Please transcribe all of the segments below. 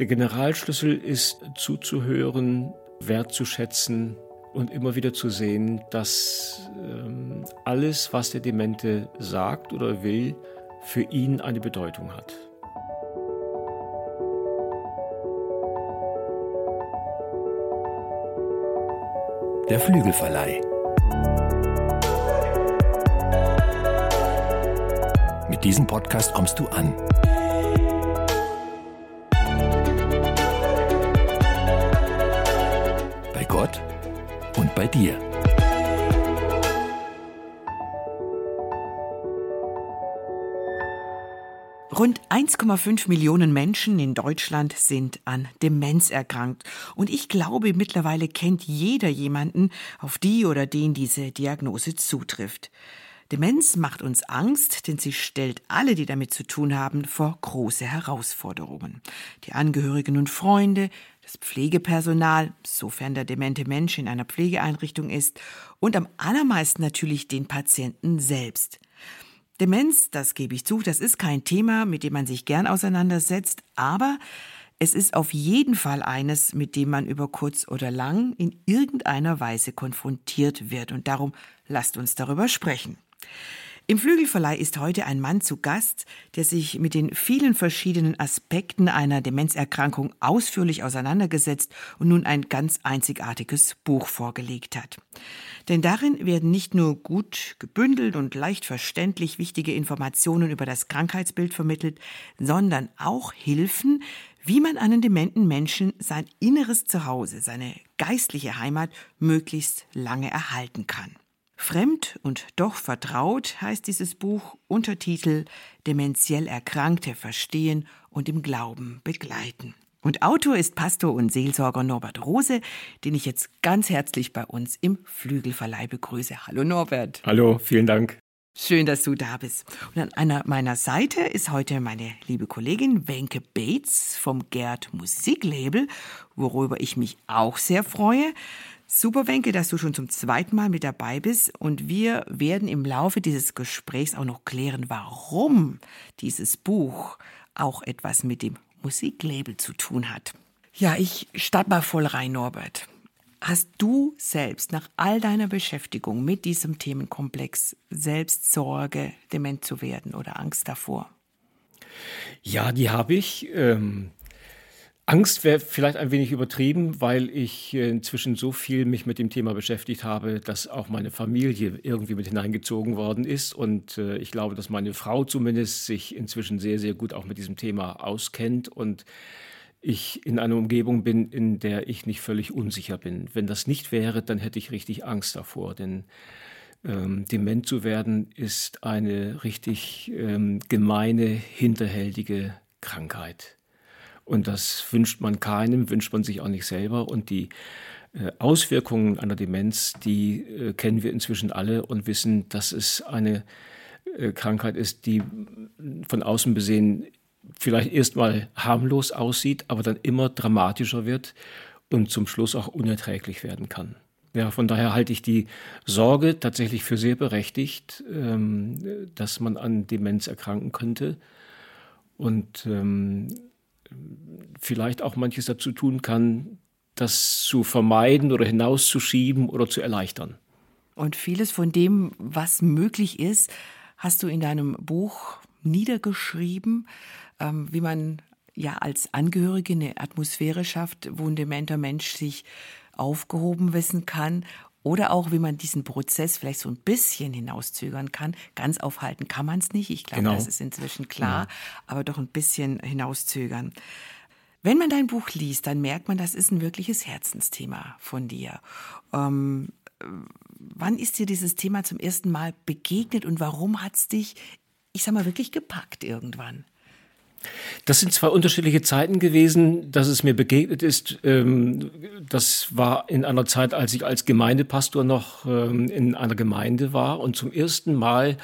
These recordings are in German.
Der Generalschlüssel ist zuzuhören, wertzuschätzen und immer wieder zu sehen, dass ähm, alles, was der Demente sagt oder will, für ihn eine Bedeutung hat. Der Flügelverleih. Mit diesem Podcast kommst du an. Gott und bei dir. Rund 1,5 Millionen Menschen in Deutschland sind an Demenz erkrankt. Und ich glaube, mittlerweile kennt jeder jemanden, auf die oder den diese Diagnose zutrifft. Demenz macht uns Angst, denn sie stellt alle, die damit zu tun haben, vor große Herausforderungen. Die Angehörigen und Freunde, das Pflegepersonal, sofern der demente Mensch in einer Pflegeeinrichtung ist, und am allermeisten natürlich den Patienten selbst. Demenz, das gebe ich zu, das ist kein Thema, mit dem man sich gern auseinandersetzt, aber es ist auf jeden Fall eines, mit dem man über kurz oder lang in irgendeiner Weise konfrontiert wird. Und darum lasst uns darüber sprechen. Im Flügelverleih ist heute ein Mann zu Gast, der sich mit den vielen verschiedenen Aspekten einer Demenzerkrankung ausführlich auseinandergesetzt und nun ein ganz einzigartiges Buch vorgelegt hat. Denn darin werden nicht nur gut gebündelt und leicht verständlich wichtige Informationen über das Krankheitsbild vermittelt, sondern auch Hilfen, wie man einen dementen Menschen sein inneres Zuhause, seine geistliche Heimat möglichst lange erhalten kann. Fremd und doch vertraut heißt dieses Buch Untertitel Dementiell Erkrankte verstehen und im Glauben begleiten. Und Autor ist Pastor und Seelsorger Norbert Rose, den ich jetzt ganz herzlich bei uns im Flügelverleih begrüße. Hallo Norbert. Hallo, vielen Dank. Schön, dass du da bist. Und an einer meiner Seite ist heute meine liebe Kollegin Wenke Bates vom Gerd Musiklabel, worüber ich mich auch sehr freue. Super, Wenke, dass du schon zum zweiten Mal mit dabei bist. Und wir werden im Laufe dieses Gesprächs auch noch klären, warum dieses Buch auch etwas mit dem Musiklabel zu tun hat. Ja, ich starte mal voll rein, Norbert. Hast du selbst nach all deiner Beschäftigung mit diesem Themenkomplex selbst Sorge, dement zu werden oder Angst davor? Ja, die habe ich. Ähm, Angst wäre vielleicht ein wenig übertrieben, weil ich inzwischen so viel mich mit dem Thema beschäftigt habe, dass auch meine Familie irgendwie mit hineingezogen worden ist. Und äh, ich glaube, dass meine Frau zumindest sich inzwischen sehr, sehr gut auch mit diesem Thema auskennt und ich in einer Umgebung bin, in der ich nicht völlig unsicher bin. Wenn das nicht wäre, dann hätte ich richtig Angst davor, denn ähm, dement zu werden ist eine richtig ähm, gemeine, hinterhältige Krankheit. Und das wünscht man keinem, wünscht man sich auch nicht selber. Und die äh, Auswirkungen einer Demenz, die äh, kennen wir inzwischen alle und wissen, dass es eine äh, Krankheit ist, die von außen besehen vielleicht erstmal harmlos aussieht, aber dann immer dramatischer wird und zum Schluss auch unerträglich werden kann. Ja, von daher halte ich die Sorge tatsächlich für sehr berechtigt, ähm, dass man an Demenz erkranken könnte. Und ähm, vielleicht auch manches dazu tun kann, das zu vermeiden oder hinauszuschieben oder zu erleichtern. Und vieles von dem, was möglich ist, hast du in deinem Buch niedergeschrieben, ähm, wie man ja als Angehörige eine Atmosphäre schafft, wo ein dementer Mensch sich aufgehoben wissen kann oder auch, wie man diesen Prozess vielleicht so ein bisschen hinauszögern kann. Ganz aufhalten kann man es nicht. Ich glaube, genau. das ist inzwischen klar, ja. aber doch ein bisschen hinauszögern. Wenn man dein Buch liest, dann merkt man, das ist ein wirkliches Herzensthema von dir. Ähm, wann ist dir dieses Thema zum ersten Mal begegnet und warum hat es dich, ich sag mal, wirklich gepackt irgendwann? Das sind zwei unterschiedliche Zeiten gewesen, dass es mir begegnet ist. Ähm, das war in einer Zeit, als ich als Gemeindepastor noch ähm, in einer Gemeinde war und zum ersten Mal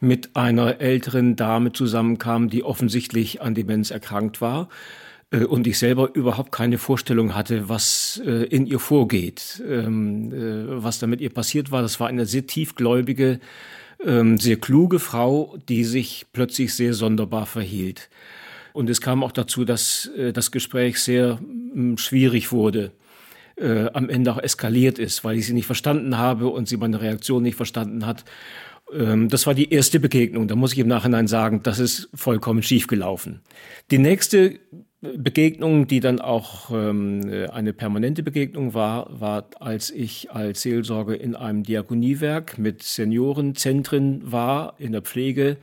mit einer älteren Dame zusammenkam, die offensichtlich an Demenz erkrankt war äh, und ich selber überhaupt keine Vorstellung hatte, was äh, in ihr vorgeht, ähm, äh, was da mit ihr passiert war. Das war eine sehr tiefgläubige, sehr kluge Frau, die sich plötzlich sehr sonderbar verhielt. Und es kam auch dazu, dass äh, das Gespräch sehr mh, schwierig wurde. Äh, am Ende auch eskaliert ist, weil ich sie nicht verstanden habe und sie meine Reaktion nicht verstanden hat. Ähm, das war die erste Begegnung. Da muss ich im Nachhinein sagen, das ist vollkommen schief gelaufen. Die nächste Begegnung, die dann auch ähm, eine permanente Begegnung war, war, als ich als Seelsorger in einem Diakoniewerk mit Seniorenzentren war, in der Pflege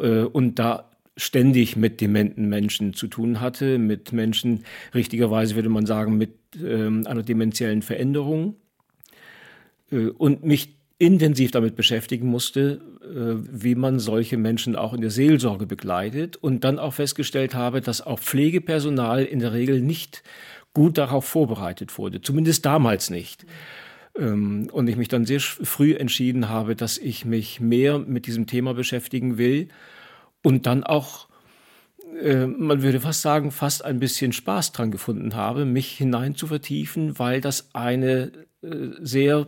äh, und da ständig mit dementen Menschen zu tun hatte, mit Menschen, richtigerweise würde man sagen, mit ähm, einer dementiellen Veränderung äh, und mich intensiv damit beschäftigen musste, äh, wie man solche Menschen auch in der Seelsorge begleitet und dann auch festgestellt habe, dass auch Pflegepersonal in der Regel nicht gut darauf vorbereitet wurde, zumindest damals nicht. Ähm, und ich mich dann sehr früh entschieden habe, dass ich mich mehr mit diesem Thema beschäftigen will und dann auch äh, man würde fast sagen, fast ein bisschen Spaß dran gefunden habe, mich hinein zu vertiefen, weil das eine äh, sehr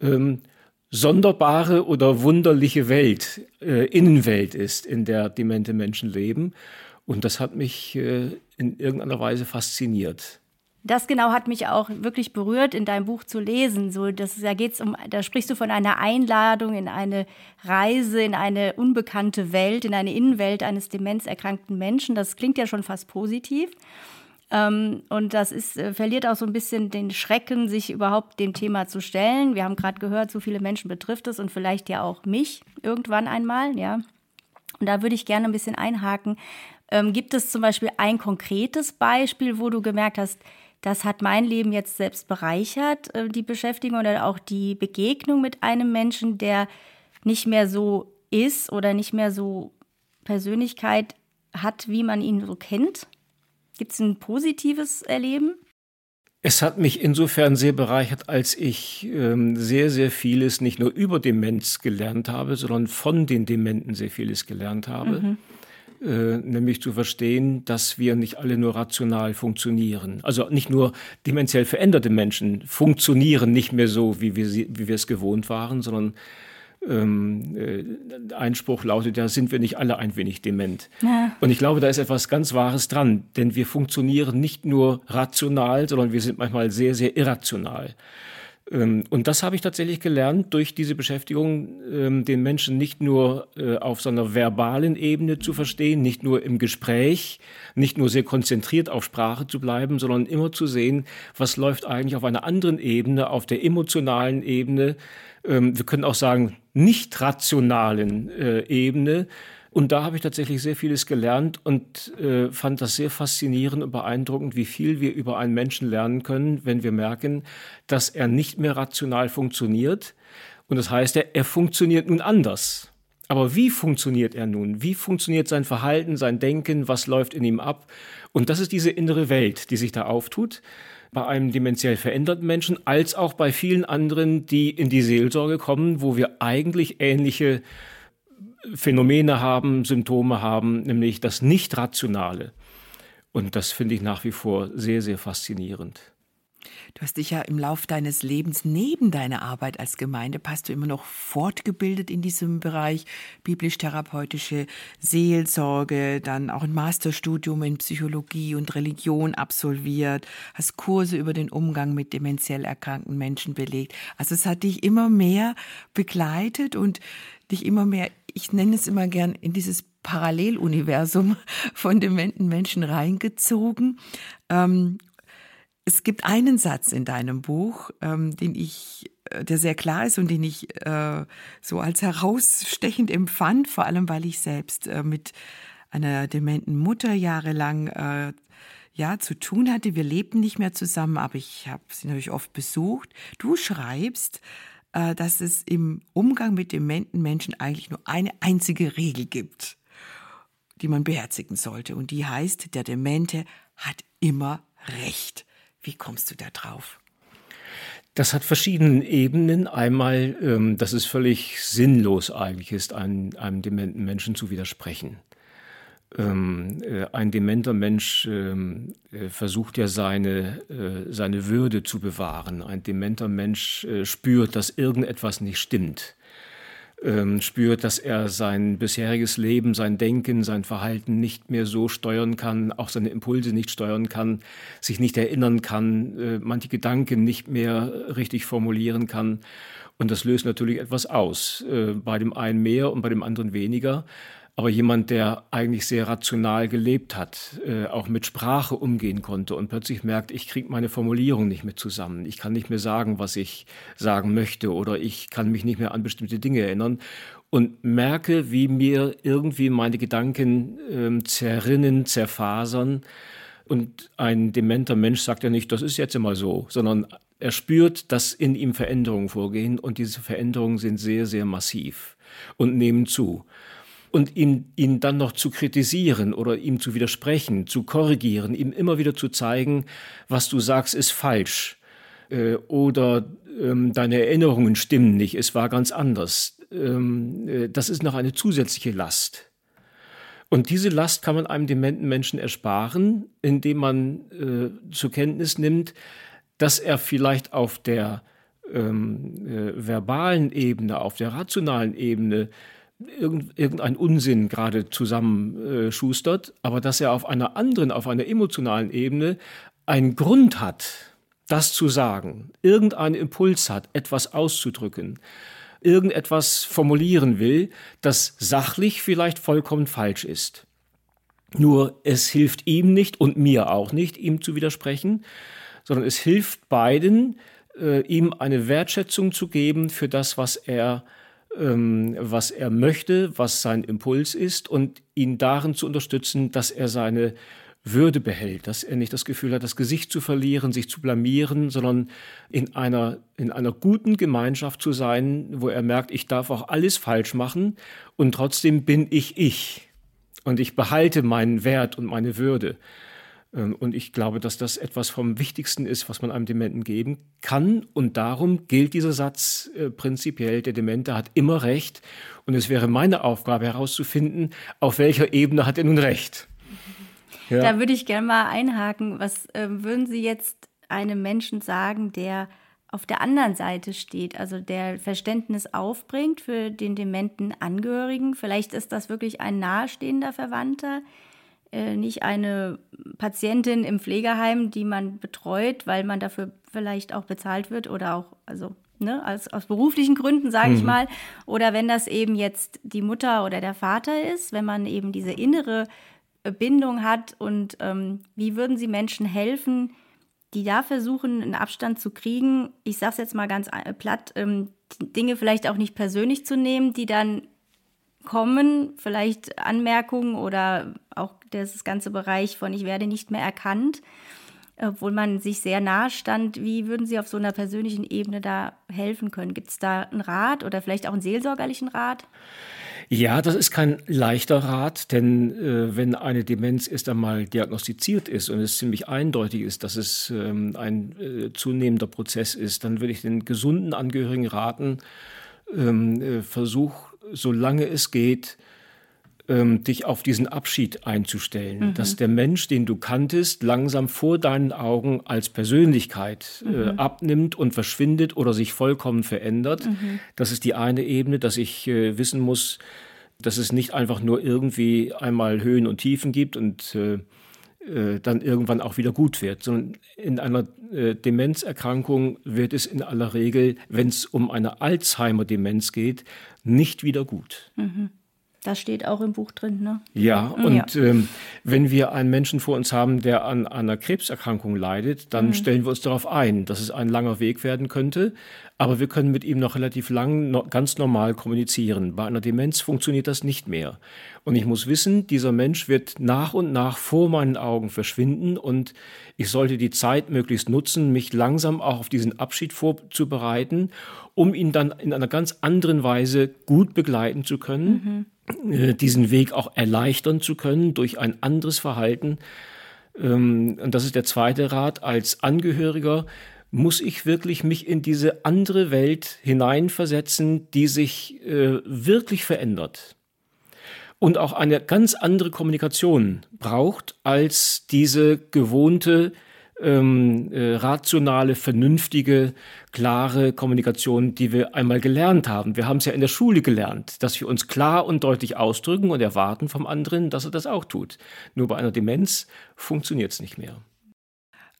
ähm, sonderbare oder wunderliche Welt, äh, Innenwelt ist, in der demente Menschen leben. Und das hat mich äh, in irgendeiner Weise fasziniert. Das genau hat mich auch wirklich berührt, in deinem Buch zu lesen. So, das, da geht's um, da sprichst du von einer Einladung in eine Reise, in eine unbekannte Welt, in eine Innenwelt eines demenzerkrankten Menschen. Das klingt ja schon fast positiv. Ähm, und das ist, äh, verliert auch so ein bisschen den Schrecken, sich überhaupt dem Thema zu stellen. Wir haben gerade gehört, so viele Menschen betrifft es und vielleicht ja auch mich irgendwann einmal, ja. Und da würde ich gerne ein bisschen einhaken. Ähm, gibt es zum Beispiel ein konkretes Beispiel, wo du gemerkt hast, das hat mein Leben jetzt selbst bereichert, äh, die Beschäftigung oder auch die Begegnung mit einem Menschen, der nicht mehr so ist oder nicht mehr so Persönlichkeit hat, wie man ihn so kennt? Gibt es ein positives Erleben? Es hat mich insofern sehr bereichert, als ich ähm, sehr, sehr vieles nicht nur über Demenz gelernt habe, sondern von den Dementen sehr vieles gelernt habe. Mhm. Äh, nämlich zu verstehen, dass wir nicht alle nur rational funktionieren. Also nicht nur dementiell veränderte Menschen funktionieren nicht mehr so, wie wir, sie, wie wir es gewohnt waren, sondern ähm, äh, Einspruch lautet ja, sind wir nicht alle ein wenig dement? Ja. Und ich glaube, da ist etwas ganz Wahres dran, denn wir funktionieren nicht nur rational, sondern wir sind manchmal sehr, sehr irrational. Ähm, und das habe ich tatsächlich gelernt durch diese Beschäftigung, ähm, den Menschen nicht nur äh, auf so einer verbalen Ebene zu verstehen, nicht nur im Gespräch, nicht nur sehr konzentriert auf Sprache zu bleiben, sondern immer zu sehen, was läuft eigentlich auf einer anderen Ebene, auf der emotionalen Ebene, ähm, wir können auch sagen, nicht rationalen äh, Ebene. Und da habe ich tatsächlich sehr vieles gelernt und äh, fand das sehr faszinierend und beeindruckend, wie viel wir über einen Menschen lernen können, wenn wir merken, dass er nicht mehr rational funktioniert. Und das heißt, er, er funktioniert nun anders. Aber wie funktioniert er nun? Wie funktioniert sein Verhalten, sein Denken? Was läuft in ihm ab? Und das ist diese innere Welt, die sich da auftut bei einem dementiell veränderten Menschen als auch bei vielen anderen, die in die Seelsorge kommen, wo wir eigentlich ähnliche Phänomene haben, Symptome haben, nämlich das Nicht-Rationale. Und das finde ich nach wie vor sehr, sehr faszinierend. Du hast dich ja im Lauf deines Lebens neben deiner Arbeit als Gemeindepastor immer noch fortgebildet in diesem Bereich, biblisch-therapeutische Seelsorge, dann auch ein Masterstudium in Psychologie und Religion absolviert, hast Kurse über den Umgang mit dementiell erkrankten Menschen belegt. Also es hat dich immer mehr begleitet und dich immer mehr, ich nenne es immer gern, in dieses Paralleluniversum von dementen Menschen reingezogen. Ähm, es gibt einen Satz in deinem Buch, ähm, den ich, äh, der sehr klar ist und den ich äh, so als herausstechend empfand, vor allem weil ich selbst äh, mit einer dementen Mutter jahrelang äh, ja zu tun hatte. Wir lebten nicht mehr zusammen, aber ich habe sie natürlich oft besucht. Du schreibst, äh, dass es im Umgang mit dementen Menschen eigentlich nur eine einzige Regel gibt, die man beherzigen sollte. Und die heißt, der Demente hat immer Recht. Wie kommst du da drauf? Das hat verschiedene Ebenen. Einmal, ähm, dass es völlig sinnlos eigentlich ist, einem, einem dementen Menschen zu widersprechen. Ähm, äh, ein dementer Mensch ähm, äh, versucht ja seine, äh, seine Würde zu bewahren. Ein dementer Mensch äh, spürt, dass irgendetwas nicht stimmt. Ähm, spürt, dass er sein bisheriges Leben, sein Denken, sein Verhalten nicht mehr so steuern kann, auch seine Impulse nicht steuern kann, sich nicht erinnern kann, äh, manche Gedanken nicht mehr richtig formulieren kann. Und das löst natürlich etwas aus, äh, bei dem einen mehr und bei dem anderen weniger. Aber jemand, der eigentlich sehr rational gelebt hat, äh, auch mit Sprache umgehen konnte und plötzlich merkt, ich kriege meine Formulierung nicht mehr zusammen, ich kann nicht mehr sagen, was ich sagen möchte oder ich kann mich nicht mehr an bestimmte Dinge erinnern und merke, wie mir irgendwie meine Gedanken äh, zerrinnen, zerfasern. Und ein dementer Mensch sagt ja nicht, das ist jetzt immer so, sondern er spürt, dass in ihm Veränderungen vorgehen und diese Veränderungen sind sehr, sehr massiv und nehmen zu und ihn, ihn dann noch zu kritisieren oder ihm zu widersprechen, zu korrigieren, ihm immer wieder zu zeigen, was du sagst, ist falsch äh, oder ähm, deine Erinnerungen stimmen nicht, es war ganz anders. Ähm, äh, das ist noch eine zusätzliche Last. Und diese Last kann man einem dementen Menschen ersparen, indem man äh, zur Kenntnis nimmt, dass er vielleicht auf der ähm, äh, verbalen Ebene, auf der rationalen Ebene irgendein Unsinn gerade zusammenschustert, aber dass er auf einer anderen, auf einer emotionalen Ebene einen Grund hat, das zu sagen, irgendeinen Impuls hat, etwas auszudrücken, irgendetwas formulieren will, das sachlich vielleicht vollkommen falsch ist. Nur es hilft ihm nicht und mir auch nicht, ihm zu widersprechen, sondern es hilft beiden, äh, ihm eine Wertschätzung zu geben für das, was er ähm, was er möchte, was sein Impuls ist und ihn darin zu unterstützen, dass er seine würde behält, dass er nicht das Gefühl hat, das Gesicht zu verlieren, sich zu blamieren, sondern in einer, in einer guten Gemeinschaft zu sein, wo er merkt, ich darf auch alles falsch machen und trotzdem bin ich ich und ich behalte meinen Wert und meine Würde. Ähm, und ich glaube, dass das etwas vom Wichtigsten ist, was man einem Dementen geben kann. Und darum gilt dieser Satz äh, prinzipiell, der Demente hat immer Recht. Und es wäre meine Aufgabe herauszufinden, auf welcher Ebene hat er nun Recht. Ja. Da würde ich gerne mal einhaken. Was äh, würden Sie jetzt einem Menschen sagen, der auf der anderen Seite steht, also der Verständnis aufbringt für den dementen Angehörigen? Vielleicht ist das wirklich ein nahestehender Verwandter, nicht eine Patientin im Pflegeheim, die man betreut, weil man dafür vielleicht auch bezahlt wird oder auch, also ne, aus, aus beruflichen Gründen, sage mhm. ich mal. Oder wenn das eben jetzt die Mutter oder der Vater ist, wenn man eben diese innere Bindung hat und ähm, wie würden Sie Menschen helfen, die da versuchen, einen Abstand zu kriegen, ich sage es jetzt mal ganz äh, platt, ähm, Dinge vielleicht auch nicht persönlich zu nehmen, die dann kommen, vielleicht Anmerkungen oder auch das ganze Bereich von ich werde nicht mehr erkannt, obwohl man sich sehr nahe stand. Wie würden Sie auf so einer persönlichen Ebene da helfen können? Gibt es da einen Rat oder vielleicht auch einen seelsorgerlichen Rat? Ja, das ist kein leichter Rat, denn äh, wenn eine Demenz erst einmal diagnostiziert ist und es ziemlich eindeutig ist, dass es ähm, ein äh, zunehmender Prozess ist, dann würde ich den gesunden Angehörigen raten, ähm, äh, versuch solange es geht, ähm, dich auf diesen Abschied einzustellen, mhm. dass der Mensch, den du kanntest, langsam vor deinen Augen als Persönlichkeit äh, mhm. abnimmt und verschwindet oder sich vollkommen verändert. Mhm. Das ist die eine Ebene, dass ich äh, wissen muss, dass es nicht einfach nur irgendwie einmal Höhen und Tiefen gibt und äh, äh dann irgendwann auch wieder gut wird, sondern in einer äh, Demenzerkrankung wird es in aller Regel, wenn es um eine Alzheimer-Demenz geht, nicht wieder gut. Mhm. Das steht auch im Buch drin, ne? Ja, und ja. Ähm, wenn wir einen Menschen vor uns haben, der an, einer Krebserkrankung leidet, dann mhm. stellen wir uns darauf ein, dass es ein langer Weg werden könnte. Aber wir können mit ihm noch relativ lang no, ganz normal kommunizieren. Bei einer Demenz funktioniert das nicht mehr. Und ich muss wissen, dieser Mensch wird nach und nach vor meinen Augen verschwinden und ich sollte die Zeit möglichst nutzen, mich langsam auch auf diesen Abschied vorzubereiten, um ihn dann in einer ganz anderen Weise gut begleiten zu können. Mhm äh, diesen Weg auch erleichtern zu können durch ein anderes Verhalten. Ähm, und das ist der zweite Rat. Als Angehöriger muss ich wirklich mich in diese andere Welt hineinversetzen, die sich äh, wirklich verändert und auch eine ganz andere Kommunikation braucht als diese gewohnte ähm, äh, rationale, vernünftige, klare Kommunikation, die wir einmal gelernt haben. Wir haben es ja in der Schule gelernt, dass wir uns klar und deutlich ausdrücken und erwarten vom anderen, dass er das auch tut. Nur bei einer Demenz funktioniert es nicht mehr.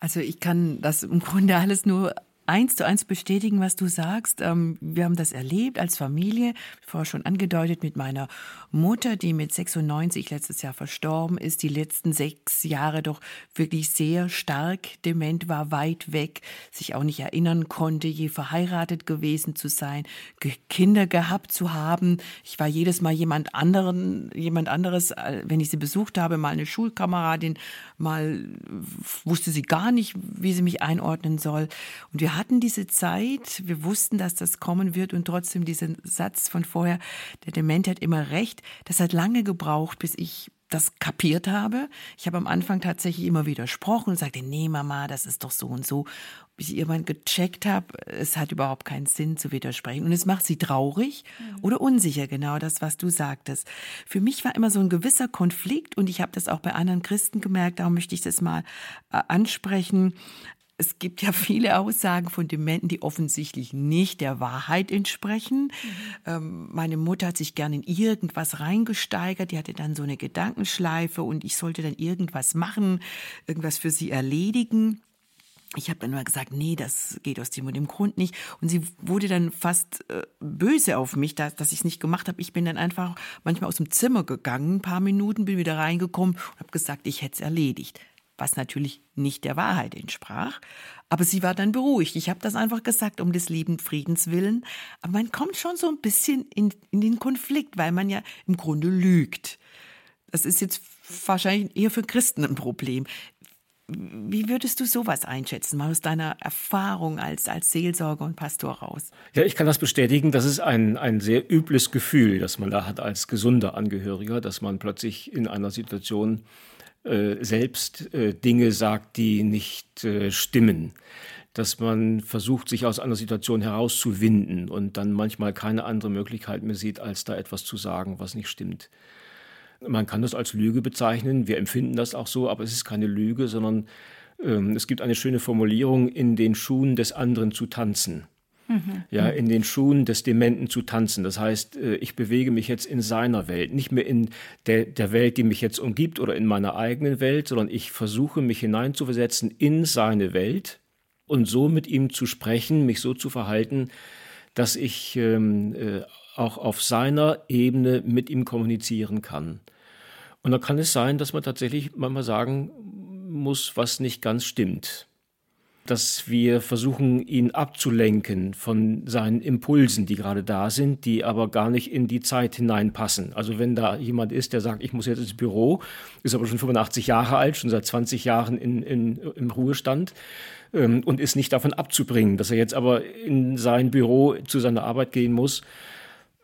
Also ich kann das im Grunde alles nur eins zu eins bestätigen, was du sagst. Ähm, wir haben das erlebt als Familie, vorher schon angedeutet mit meiner Mutter, die mit 96 letztes Jahr verstorben ist, die letzten sechs Jahre doch wirklich sehr stark dement war, weit weg, sich auch nicht erinnern konnte, je verheiratet gewesen zu sein, Kinder gehabt zu haben. Ich war jedes Mal jemand anderen, jemand anderes, äh, wenn ich sie besucht habe, mal eine Schulkameradin, mal wusste sie gar nicht, wie sie mich einordnen soll. Und wir hatten diese Zeit, wir wussten, dass das kommen wird und trotzdem diesen Satz von vorher, der Dement hat immer recht, das hat lange gebraucht, bis ich das kapiert habe. Ich habe am Anfang tatsächlich immer widersprochen und sagte, nee, Mama, das ist doch so und so. Bis ich irgendwann gecheckt habe, es hat überhaupt keinen Sinn zu widersprechen. Und es macht sie traurig mhm. oder unsicher, genau das, was du sagtest. Für mich war immer so ein gewisser Konflikt und ich habe das auch bei anderen Christen gemerkt, darum möchte ich das mal äh, ansprechen es gibt ja viele Aussagen von Dementen, die offensichtlich nicht der Wahrheit entsprechen. Mhm. Ähm, meine Mutter hat sich gern in irgendwas reingesteigert. Die hatte dann so eine Gedankenschleife und ich sollte dann irgendwas machen, irgendwas für sie erledigen. Ich habe dann immer gesagt, nee, das geht aus dem und dem Grund nicht. Und sie wurde dann fast äh, böse auf mich, dass, dass ich es nicht gemacht habe. Ich bin dann einfach manchmal aus dem Zimmer gegangen, ein paar Minuten, bin wieder reingekommen und habe gesagt, ich hätte es erledigt was natürlich nicht der Wahrheit entsprach. Aber sie war dann beruhigt. Ich habe das einfach gesagt, um des lieben Friedens willen. Aber man kommt schon so ein bisschen in, in den Konflikt, weil man ja im Grunde lügt. Das ist jetzt wahrscheinlich eher für Christen ein Problem. Wie würdest du sowas einschätzen, mal aus deiner Erfahrung als, als Seelsorger und Pastor raus? Ja, ich kann das bestätigen. Das ist ein, ein sehr übles Gefühl, das man da hat als gesunder Angehöriger, dass man plötzlich in einer Situation äh, selbst äh, Dinge sagt, die nicht äh, stimmen. Dass man versucht, sich aus einer Situation herauszuwinden und dann manchmal keine andere Möglichkeit mehr sieht, als da etwas zu sagen, was nicht stimmt. Man kann das als Lüge bezeichnen, wir empfinden das auch so, aber es ist keine Lüge, sondern ähm, es gibt eine schöne Formulierung, in den Schuhen des anderen zu tanzen. Mhm. Ja, in den Schuhen des Dementen zu tanzen. Das heißt, äh, ich bewege mich jetzt in seiner Welt, nicht mehr in der, der Welt, die mich jetzt umgibt oder in meiner eigenen Welt, sondern ich versuche mich hineinzuversetzen in seine Welt und so mit ihm zu sprechen, mich so zu verhalten, dass ich ähm, äh, auch auf seiner Ebene mit ihm kommunizieren kann. Und da kann es sein, dass man tatsächlich manchmal sagen muss, was nicht ganz stimmt dass wir versuchen, ihn abzulenken von seinen Impulsen, die gerade da sind, die aber gar nicht in die Zeit hineinpassen. Also wenn da jemand ist, der sagt, ich muss jetzt ins Büro, ist aber schon 85 Jahre alt, schon seit 20 Jahren in, in, im Ruhestand ähm, und ist nicht davon abzubringen, dass er jetzt aber in sein Büro zu seiner Arbeit gehen muss,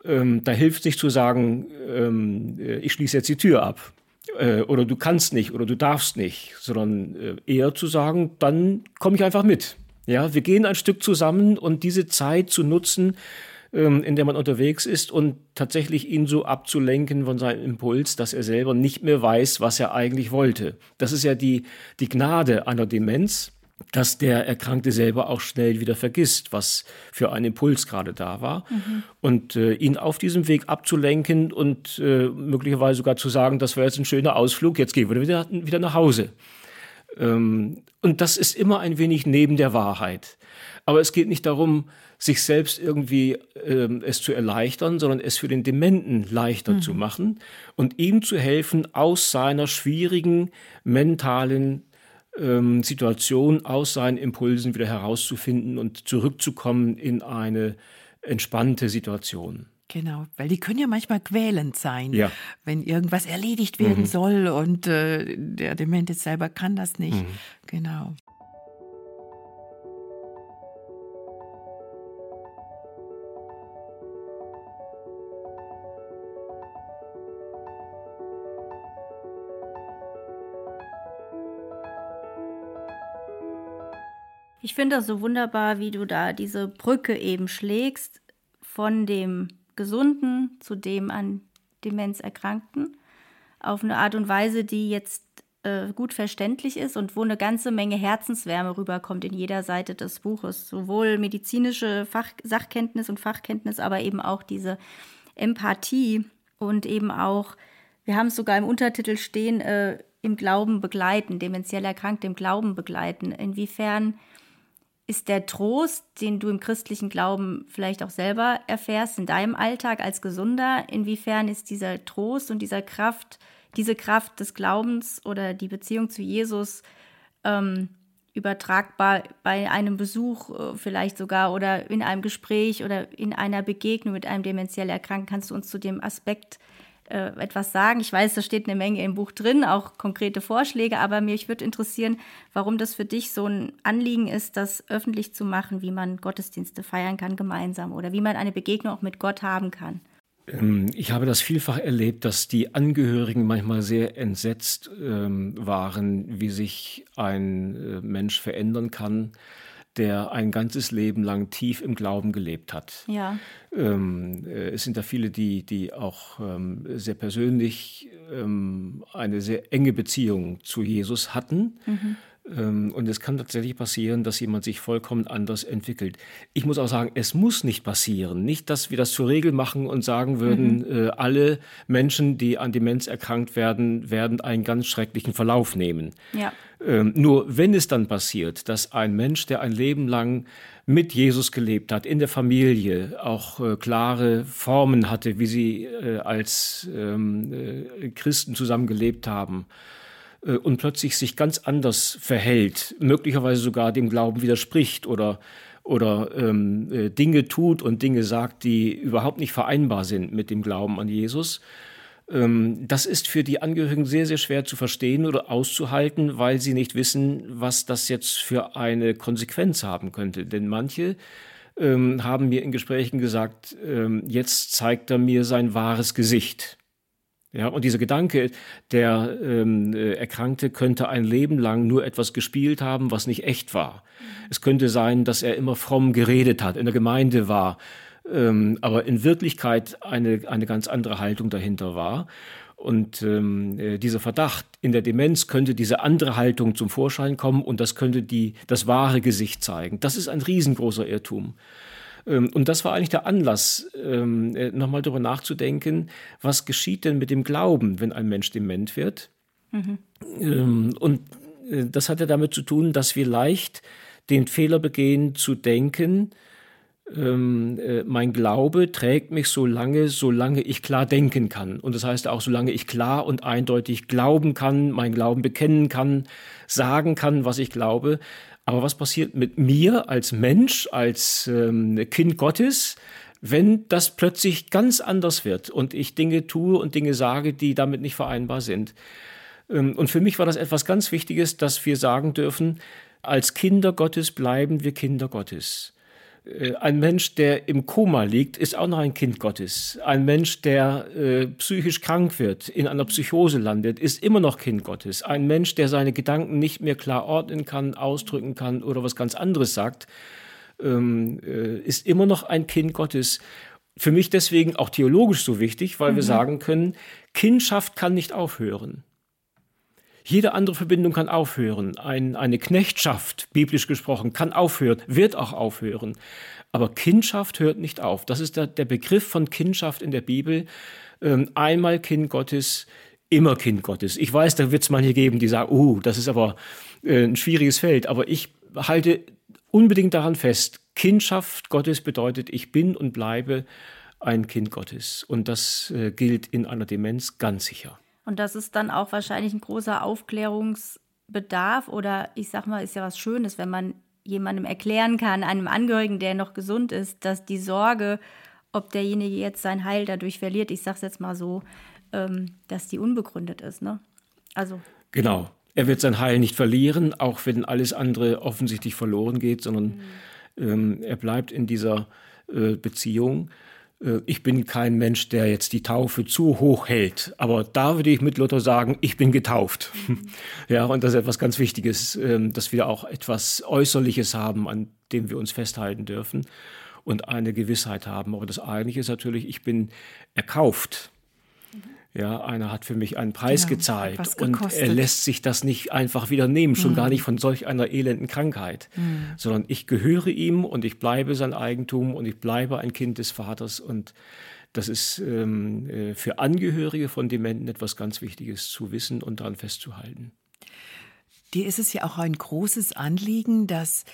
ähm, da hilft nicht zu sagen, ähm, äh, ich schließe jetzt die Tür ab äh, oder du kannst nicht oder du darfst nicht, sondern äh, eher zu sagen, dann komme ich einfach mit. Ja, wir gehen ein Stück zusammen und diese Zeit zu nutzen, ähm, in der man unterwegs ist und tatsächlich ihn so abzulenken von seinem Impuls, dass er selber nicht mehr weiß, was er eigentlich wollte. Das ist ja die, die Gnade einer Demenz, dass der Erkrankte selber auch schnell wieder vergisst, was für ein Impuls gerade da war. Mhm. Und äh, ihn auf diesem Weg abzulenken und äh, möglicherweise sogar zu sagen, das war jetzt ein schöner Ausflug, jetzt gehen wir wieder, wieder nach Hause. Ähm, und das ist immer ein wenig neben der Wahrheit. Aber es geht nicht darum, sich selbst irgendwie ähm, es zu erleichtern, sondern es für den Dementen leichter mhm. zu machen und ihm zu helfen, aus seiner schwierigen mentalen ähm, Situation aus seinen Impulsen wieder herauszufinden und zurückzukommen in eine entspannte Situation. Genau, weil die können ja manchmal quälend sein, ja. wenn irgendwas erledigt werden mhm. soll und äh, der Demente selber kann das nicht. Mhm. Genau. Ich finde das so wunderbar, wie du da diese Brücke eben schlägst von dem Gesunden zu dem an Demenz Erkrankten auf eine Art und Weise, die jetzt äh, gut verständlich ist und wo eine ganze Menge Herzenswärme rüberkommt in jeder Seite des Buches. Sowohl medizinische Fach Sachkenntnis und Fachkenntnis, aber eben auch diese Empathie und eben auch, wir haben es sogar im Untertitel stehen, äh, im Glauben begleiten, dementiell erkrankt im Glauben begleiten. Inwiefern ist der Trost, den du im christlichen Glauben vielleicht auch selber erfährst, in deinem Alltag als Gesunder, inwiefern ist dieser Trost und dieser Kraft, diese Kraft des Glaubens oder die Beziehung zu Jesus ähm, übertragbar bei einem Besuch äh, vielleicht sogar oder in einem Gespräch oder in einer Begegnung mit einem dementiell Erkrankten? Kannst du uns zu dem Aspekt äh, etwas sagen? Ich weiß, da steht eine Menge im Buch drin, auch konkrete Vorschläge, aber mich würde interessieren, warum das für dich so ein Anliegen ist, das öffentlich zu machen, wie man Gottesdienste feiern kann gemeinsam oder wie man eine Begegnung auch mit Gott haben kann. Ähm, ich habe das vielfach erlebt, dass die Angehörigen manchmal sehr entsetzt ähm, waren, wie sich ein äh, Mensch verändern kann, der ein ganzes Leben lang tief im Glauben gelebt hat. Ja. Ähm, äh, es sind da viele, die, die auch ähm, sehr persönlich ähm, eine sehr enge Beziehung zu Jesus hatten. Mhm ähm, und es kann tatsächlich passieren, dass jemand sich vollkommen anders entwickelt. Ich muss auch sagen, es muss nicht passieren. Nicht, dass wir das zur Regel machen und sagen würden, mhm. äh, alle Menschen, die an Demenz erkrankt werden, werden einen ganz schrecklichen Verlauf nehmen. Ja. Ähm, nur wenn es dann passiert, dass ein Mensch, der ein Leben lang mit Jesus gelebt hat, in der Familie auch äh, klare Formen hatte, wie sie äh, als ähm, äh, Christen zusammengelebt haben, äh, und plötzlich sich ganz anders verhält, möglicherweise sogar dem Glauben widerspricht oder, oder ähm, äh, Dinge tut und Dinge sagt, die überhaupt nicht vereinbar sind mit dem Glauben an Jesus. Ähm, das ist für die Angehörigen sehr, sehr schwer zu verstehen oder auszuhalten, weil sie nicht wissen, was das jetzt für eine Konsequenz haben könnte. Denn manche ähm, haben mir in Gesprächen gesagt, ähm, jetzt zeigt er mir sein wahres Gesicht. Ja, und dieser Gedanke, der ähm, äh, Erkrankte könnte ein Leben lang nur etwas gespielt haben, was nicht echt war. Es könnte sein, dass er immer fromm geredet hat, in der Gemeinde war, ähm, aber in Wirklichkeit eine, eine ganz andere Haltung dahinter war. Und ähm, äh, dieser Verdacht, in der Demenz könnte diese andere Haltung zum Vorschein kommen und das könnte die, das wahre Gesicht zeigen. Das ist ein riesengroßer Irrtum. Ähm, und das war eigentlich der Anlass, ähm, äh, nochmal darüber nachzudenken, was geschieht denn mit dem Glauben, wenn ein Mensch dement wird. Mhm. Ähm, und äh, das hat ja damit zu tun, dass wir leicht den Fehler begehen, zu denken, äh, mein Glaube trägt mich so lange, solange ich klar denken kann. Und das heißt auch, solange ich klar und eindeutig glauben kann, mein Glauben bekennen kann, sagen kann, was ich glaube. Aber was passiert mit mir als Mensch, als ähm, Kind Gottes, wenn das plötzlich ganz anders wird und ich Dinge tue und Dinge sage, die damit nicht vereinbar sind? Ähm, und für mich war das etwas ganz Wichtiges, dass wir sagen dürfen, als Kinder Gottes bleiben wir Kinder Gottes. Äh, ein Mensch, der im Koma liegt, ist auch noch ein Kind Gottes. Ein Mensch, der äh, psychisch krank wird, in einer Psychose landet, ist immer noch Kind Gottes. Ein Mensch, der seine Gedanken nicht mehr klar ordnen kann, ausdrücken kann oder was ganz anderes sagt, ähm, äh, ist immer noch ein Kind Gottes. Für mich deswegen auch theologisch so wichtig, weil mhm. wir sagen können, Kindschaft kann nicht aufhören. Jede andere Verbindung kann aufhören. Ein, eine Knechtschaft, biblisch gesprochen, kann aufhören, wird auch aufhören. Aber Kindschaft hört nicht auf. Das ist der, der Begriff von Kindschaft in der Bibel. Ähm, einmal Kind Gottes, immer Kind Gottes. Ich weiß, da wird es manche geben, die sagen, oh, das ist aber äh, ein schwieriges Feld. Aber ich halte unbedingt daran fest, Kindschaft Gottes bedeutet, ich bin und bleibe ein Kind Gottes. Und das äh, gilt in einer Demenz ganz sicher. Und das ist dann auch wahrscheinlich ein großer Aufklärungsbedarf oder ich sag mal, ist ja was Schönes, wenn man jemandem erklären kann, einem Angehörigen, der noch gesund ist, dass die Sorge, ob derjenige jetzt sein Heil dadurch verliert, ich sag's jetzt mal so, ähm, dass die unbegründet ist. Ne? Also. Genau. Er wird sein Heil nicht verlieren, auch wenn alles andere offensichtlich verloren geht, sondern mhm. ähm, er bleibt in dieser äh, Beziehung. Äh, ich bin kein Mensch, der jetzt die Taufe zu hoch hält. Aber da würde ich mit Luther sagen, ich bin getauft. Mhm. Ja, und das ist etwas ganz Wichtiges, ähm, dass wir auch etwas Äußerliches haben, an dem wir uns festhalten dürfen und eine Gewissheit haben. Aber das eigentliche ist natürlich, ich bin erkauft. Ja, einer hat für mich einen Preis Genau, gezahlt und er lässt sich das nicht einfach wieder nehmen, schon gar nicht von solch einer elenden Krankheit, sondern ich gehöre ihm und ich bleibe sein Eigentum und ich bleibe ein Kind des Vaters und das ist ähm, äh, für Angehörige von Dementen etwas ganz Wichtiges zu wissen und daran festzuhalten. Dir ist es ja auch ein großes Anliegen, dass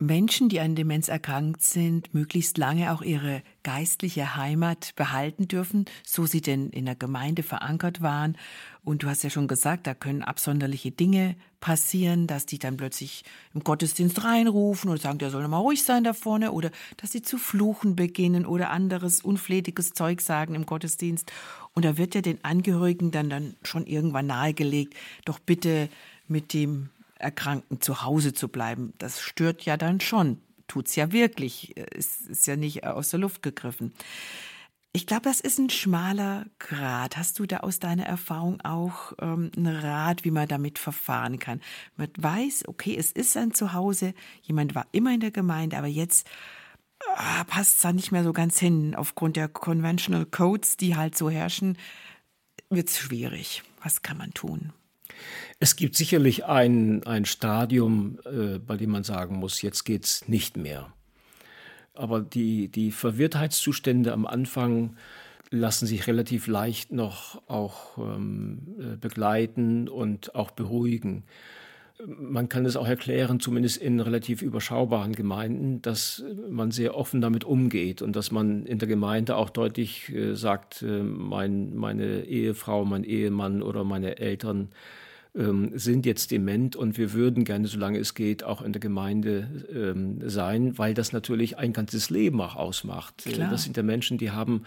Menschen, die an Demenz erkrankt sind, möglichst lange auch ihre geistliche Heimat behalten dürfen, so sie denn in der Gemeinde verankert waren. Und du hast ja schon gesagt, da können absonderliche Dinge passieren, dass die dann plötzlich im Gottesdienst reinrufen und sagen, der soll mal ruhig sein da vorne, oder dass sie zu fluchen beginnen oder anderes unflätiges Zeug sagen im Gottesdienst. Und da wird ja den Angehörigen dann, dann schon irgendwann nahegelegt, doch bitte mit dem Erkrankten zu Hause zu bleiben. Das stört ja dann schon. Tut's ja wirklich. Es ist ja nicht aus der Luft gegriffen. Ich glaube, das ist ein schmaler Grad. Hast du da aus deiner Erfahrung auch ähm, einen Rat, wie man damit verfahren kann? Man weiß, okay, es ist ein Zuhause, jemand war immer in der Gemeinde, aber jetzt ah, passt es da nicht mehr so ganz hin. Aufgrund der Conventional Codes, die halt so herrschen, wird's schwierig. Was kann man tun? Es gibt sicherlich ein, ein Stadium, äh, bei dem man sagen muss, jetzt geht's nicht mehr. Aber die, die Verwirrtheitszustände am Anfang lassen sich relativ leicht noch auch ähm, äh, begleiten und auch beruhigen. Man kann es auch erklären, zumindest in relativ überschaubaren Gemeinden, dass man sehr offen damit umgeht und dass man in der Gemeinde auch deutlich äh, sagt, äh, mein, meine Ehefrau, mein Ehemann oder meine Eltern ähm, sind jetzt dement und wir würden gerne, solange es geht, auch in der Gemeinde ähm, sein, weil das natürlich ein ganzes Leben auch ausmacht. Äh, Klar. Das sind ja Menschen, die haben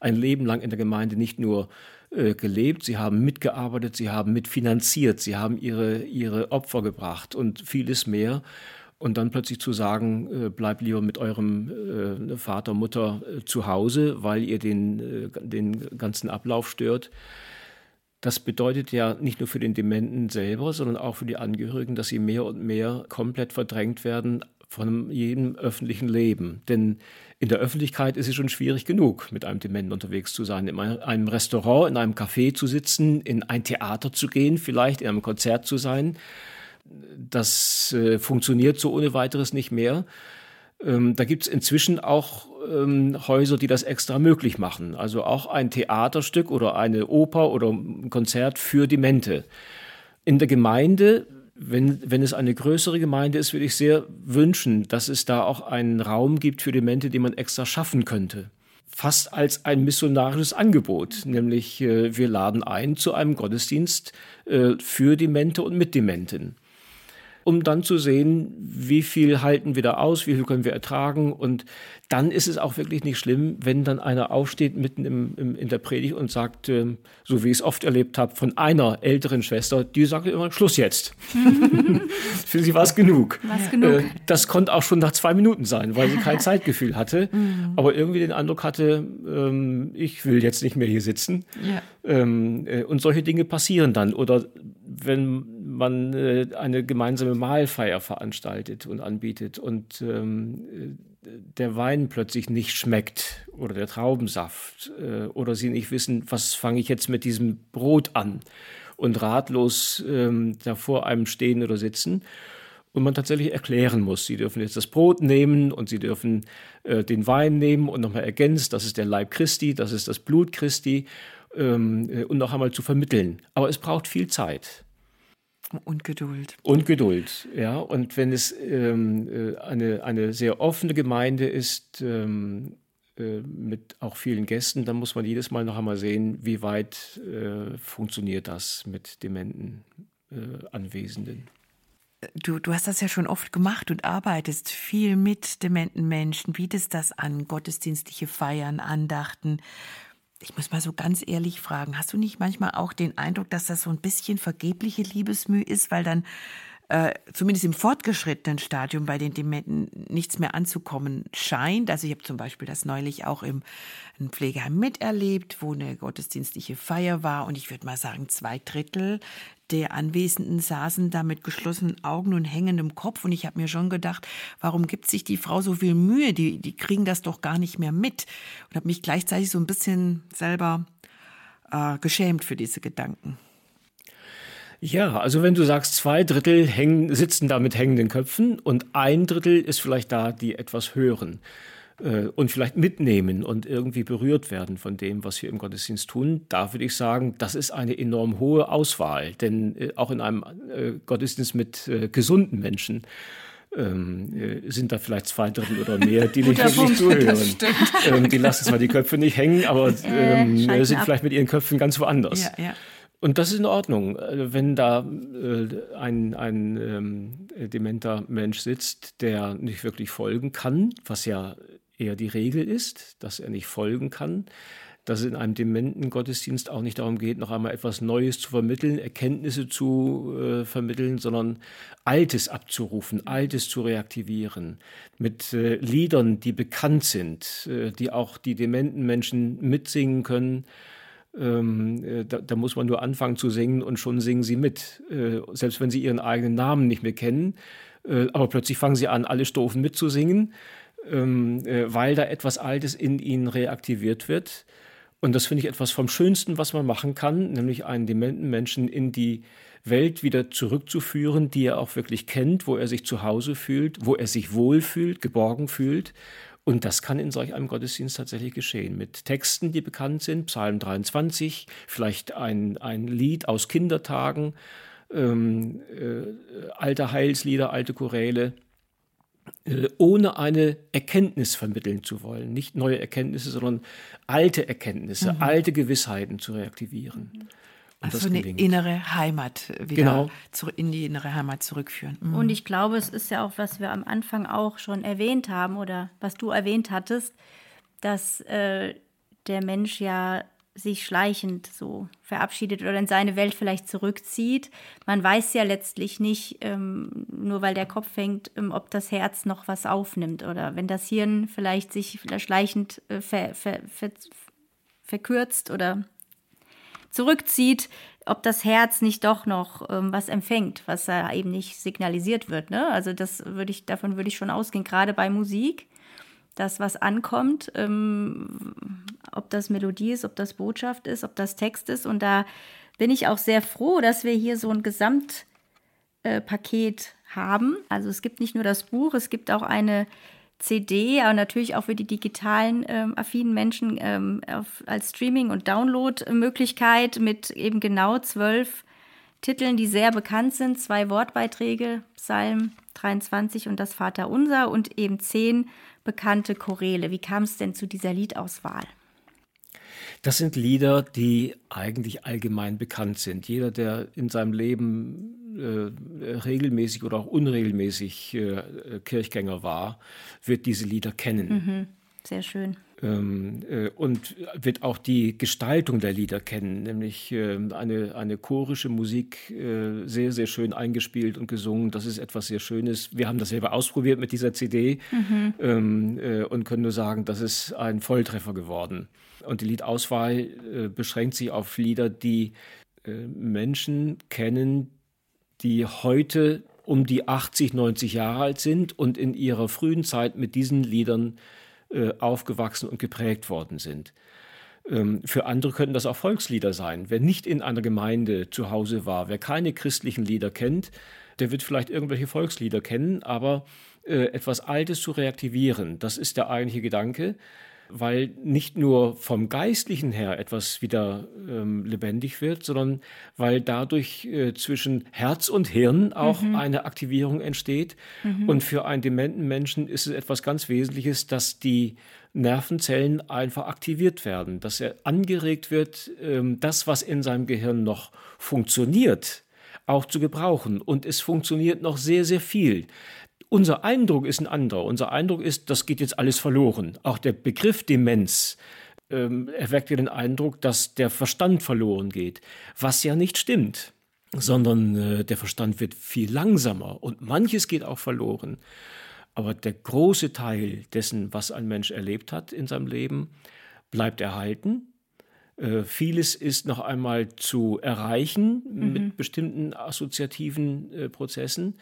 ein Leben lang in der Gemeinde nicht nur äh, gelebt, sie haben mitgearbeitet, sie haben mitfinanziert, sie haben ihre, ihre Opfer gebracht und vieles mehr. Und dann plötzlich zu sagen, äh, bleibt lieber mit eurem äh, Vater, Mutter äh, zu Hause, weil ihr den, den ganzen Ablauf stört. Das bedeutet ja nicht nur für den Dementen selber, sondern auch für die Angehörigen, dass sie mehr und mehr komplett verdrängt werden von jedem öffentlichen Leben. Denn in der Öffentlichkeit ist es schon schwierig genug, mit einem Dementen unterwegs zu sein. In einem Restaurant, in einem Café zu sitzen, in ein Theater zu gehen, vielleicht in einem Konzert zu sein. Das äh, funktioniert so ohne weiteres nicht mehr. Ähm, da gibt es inzwischen auch ähm, Häuser, die das extra möglich machen. Also auch ein Theaterstück oder eine Oper oder ein Konzert für Demente. In der Gemeinde, wenn, wenn es eine größere Gemeinde ist, würde ich sehr wünschen, dass es da auch einen Raum gibt für Demente, den man extra schaffen könnte. Fast als ein missionarisches Angebot, nämlich äh, wir laden ein zu einem Gottesdienst äh, für Demente und mit Dementen um dann zu sehen, wie viel halten wir da aus, wie viel können wir ertragen. Und dann ist es auch wirklich nicht schlimm, wenn dann einer aufsteht mitten im, im, in der Predigt und sagt, äh, so wie ich es oft erlebt habe, von einer älteren Schwester, die sagt immer, Schluss jetzt. Für sie war es genug. War's genug. Äh, das konnte auch schon nach zwei Minuten sein, weil sie kein Zeitgefühl hatte, aber irgendwie den Eindruck hatte, ähm, ich will jetzt nicht mehr hier sitzen. Ja. Ähm, äh, und solche Dinge passieren dann. Oder wenn man äh, eine gemeinsame Mahlfeier veranstaltet und anbietet und ähm, äh, der Wein plötzlich nicht schmeckt oder der Traubensaft äh, oder sie nicht wissen, was fange ich jetzt mit diesem Brot an und ratlos ähm, da vor einem stehen oder sitzen und man tatsächlich erklären muss, sie dürfen jetzt das Brot nehmen und sie dürfen äh, den Wein nehmen und nochmal ergänzt, das ist der Leib Christi, das ist das Blut Christi ähm, äh, und noch einmal zu vermitteln. Aber es braucht viel Zeit. Und Geduld. Und Geduld, ja. Und wenn es ähm, äh, eine, eine sehr offene Gemeinde ist, ähm, äh, mit auch vielen Gästen, dann muss man jedes Mal noch einmal sehen, wie weit äh, funktioniert das mit dementen äh, Anwesenden. Du, du hast das ja schon oft gemacht und arbeitest viel mit dementen Menschen, bietest das an, gottesdienstliche Feiern, Andachten. Ich muss mal so ganz ehrlich fragen, hast du nicht manchmal auch den Eindruck, dass das so ein bisschen vergebliche Liebesmüh ist, weil dann äh, zumindest im fortgeschrittenen Stadium bei den Dementen nichts mehr anzukommen scheint. Also ich habe zum Beispiel das neulich auch im im Pflegeheim miterlebt, wo eine gottesdienstliche Feier war und ich würde mal sagen, zwei Drittel der Anwesenden saßen da mit geschlossenen Augen und hängendem Kopf und ich habe mir schon gedacht, warum gibt sich die Frau so viel Mühe? Die, die kriegen das doch gar nicht mehr mit und habe mich gleichzeitig so ein bisschen selber äh, geschämt für diese Gedanken. Ja, also wenn du sagst, zwei Drittel hängen, sitzen da mit hängenden Köpfen und ein Drittel ist vielleicht da, die etwas hören und vielleicht mitnehmen und irgendwie berührt werden von dem, was wir im Gottesdienst tun, da würde ich sagen, das ist eine enorm hohe Auswahl. Denn äh, auch in einem äh, Gottesdienst mit äh, gesunden Menschen ähm, äh, sind da vielleicht zwei Drittel oder mehr, die nicht wirklich zuhören. Ähm, die lassen zwar die Köpfe nicht hängen, aber äh, ähm, sind ab. vielleicht mit ihren Köpfen ganz woanders. Ja, ja. Und das ist in Ordnung, äh, wenn da äh, ein, ein ähm, dementer Mensch sitzt, der nicht wirklich folgen kann, was ja eher die Regel ist, dass er nicht folgen kann, dass es in einem dementen Gottesdienst auch nicht darum geht, noch einmal etwas Neues zu vermitteln, Erkenntnisse zu äh, vermitteln, sondern Altes abzurufen, Altes zu reaktivieren, mit äh, Liedern, die bekannt sind, äh, die auch die dementen Menschen mitsingen können. Ähm, äh, da, da, muss man nur anfangen zu singen und schon singen sie mit, äh, selbst wenn sie ihren eigenen Namen nicht mehr kennen. Äh, aber plötzlich fangen sie an, alle Strophen mitzusingen, ähm, äh, weil da etwas Altes in ihnen reaktiviert wird. Und das finde ich etwas vom Schönsten, was man machen kann, nämlich einen dementen Menschen in die Welt wieder zurückzuführen, die er auch wirklich kennt, wo er sich zu Hause fühlt, wo er sich wohlfühlt, geborgen fühlt und das kann in solch einem Gottesdienst tatsächlich geschehen. Mit Texten, die bekannt sind, Psalm 23, vielleicht ein, ein Lied aus Kindertagen, ähm, äh, alte Heilslieder, alte Choräle, ohne eine Erkenntnis vermitteln zu wollen. Nicht neue Erkenntnisse, sondern alte Erkenntnisse, mhm. alte Gewissheiten zu reaktivieren. Mhm. Also eine innere Heimat wieder genau. in die innere Heimat zurückführen. Mhm. Und ich glaube, es ist ja auch, was wir am Anfang auch schon erwähnt haben oder was du erwähnt hattest, dass äh, der Mensch ja sich schleichend so verabschiedet oder in seine Welt vielleicht zurückzieht. Man weiß ja letztlich nicht, ähm, nur weil der Kopf hängt, ähm, ob das Herz noch was aufnimmt oder wenn das Hirn vielleicht sich schleichend äh, ver, ver, ver, verkürzt oder zurückzieht, ob das Herz nicht doch noch ähm, was empfängt, was da eben nicht signalisiert wird. Ne? Also das würde ich, davon würde ich schon ausgehen, gerade bei Musik, dass was ankommt, ähm, ob das Melodie ist, ob das Botschaft ist, ob das Text ist. Und da bin ich auch sehr froh, dass wir hier so ein Gesamtpaket äh, haben. Also es gibt nicht nur das Buch, es gibt auch eine CD, aber natürlich auch für die digitalen ähm, affinen Menschen ähm, auf, als Streaming- und Download-Möglichkeit mit eben genau zwölf Titeln, die sehr bekannt sind. Zwei Wortbeiträge, Psalm 23 und das Vaterunser und eben zehn bekannte Choräle. Wie kam es denn zu dieser Liedauswahl? Das sind Lieder, die eigentlich allgemein bekannt sind. Jeder, der in seinem Leben äh, regelmäßig oder auch unregelmäßig äh, Kirchgänger war, wird diese Lieder kennen. Mhm. Sehr schön. Ähm, äh, und wird auch die Gestaltung der Lieder kennen, nämlich äh, eine, eine chorische Musik, äh, sehr, sehr schön eingespielt und gesungen. Das ist etwas sehr Schönes. Wir haben das selber ausprobiert mit dieser CD mhm. ähm, äh, und können nur sagen, das ist ein Volltreffer geworden. Und die Liedauswahl äh, beschränkt sich auf Lieder, die äh, Menschen kennen, die heute um die 80, 90 Jahre alt sind und in ihrer frühen Zeit mit diesen Liedern äh, aufgewachsen und geprägt worden sind. Ähm, für andere könnten das auch Volkslieder sein. Wer nicht in einer Gemeinde zu Hause war, wer keine christlichen Lieder kennt, der wird vielleicht irgendwelche Volkslieder kennen, aber äh, etwas Altes zu reaktivieren, das ist der eigentliche Gedanke weil nicht nur vom Geistlichen her etwas wieder ähm, lebendig wird, sondern weil dadurch äh, zwischen Herz und Hirn auch mhm. eine Aktivierung entsteht. Mhm. Und für einen dementen Menschen ist es etwas ganz Wesentliches, dass die Nervenzellen einfach aktiviert werden, dass er angeregt wird, ähm, das, was in seinem Gehirn noch funktioniert, auch zu gebrauchen. Und es funktioniert noch sehr, sehr viel. Unser Eindruck ist ein anderer. Unser Eindruck ist, das geht jetzt alles verloren. Auch der Begriff Demenz ähm, erweckt ja den Eindruck, dass der Verstand verloren geht, was ja nicht stimmt, sondern äh, der Verstand wird viel langsamer und manches geht auch verloren. Aber der große Teil dessen, was ein Mensch erlebt hat in seinem Leben, bleibt erhalten. Äh, vieles ist noch einmal zu erreichen mhm. mit bestimmten assoziativen äh, Prozessen.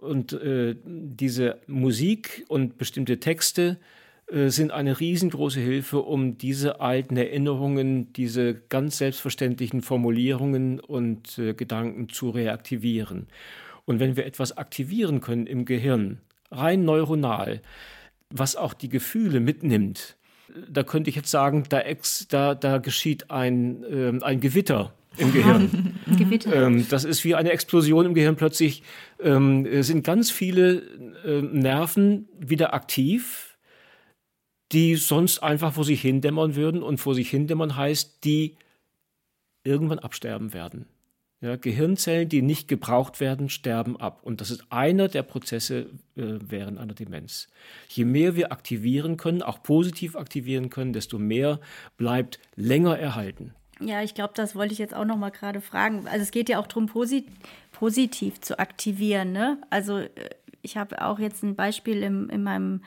Und äh, diese Musik und bestimmte Texte äh, sind eine riesengroße Hilfe, um diese alten Erinnerungen, diese ganz selbstverständlichen Formulierungen und äh, Gedanken zu reaktivieren. Und wenn wir etwas aktivieren können im Gehirn, rein neuronal, was auch die Gefühle mitnimmt, da könnte ich jetzt sagen, da, ex, da, da geschieht ein, äh, ein Gewitter im Gehirn. ähm, das ist wie eine Explosion im Gehirn. Plötzlich ähm, sind ganz viele äh, Nerven wieder aktiv, die sonst einfach vor sich hindämmern würden. Und vor sich hindämmern heißt, die irgendwann absterben werden. Ja, Gehirnzellen, die nicht gebraucht werden, sterben ab. Und das ist einer der Prozesse äh, während einer Demenz. Je mehr wir aktivieren können, auch positiv aktivieren können, desto mehr bleibt länger erhalten. Ja, ich glaube, das wollte ich jetzt auch noch mal gerade fragen. Also es geht ja auch darum, posit positiv zu aktivieren. Ne? Also äh, ich habe auch jetzt ein Beispiel im, in, meinem,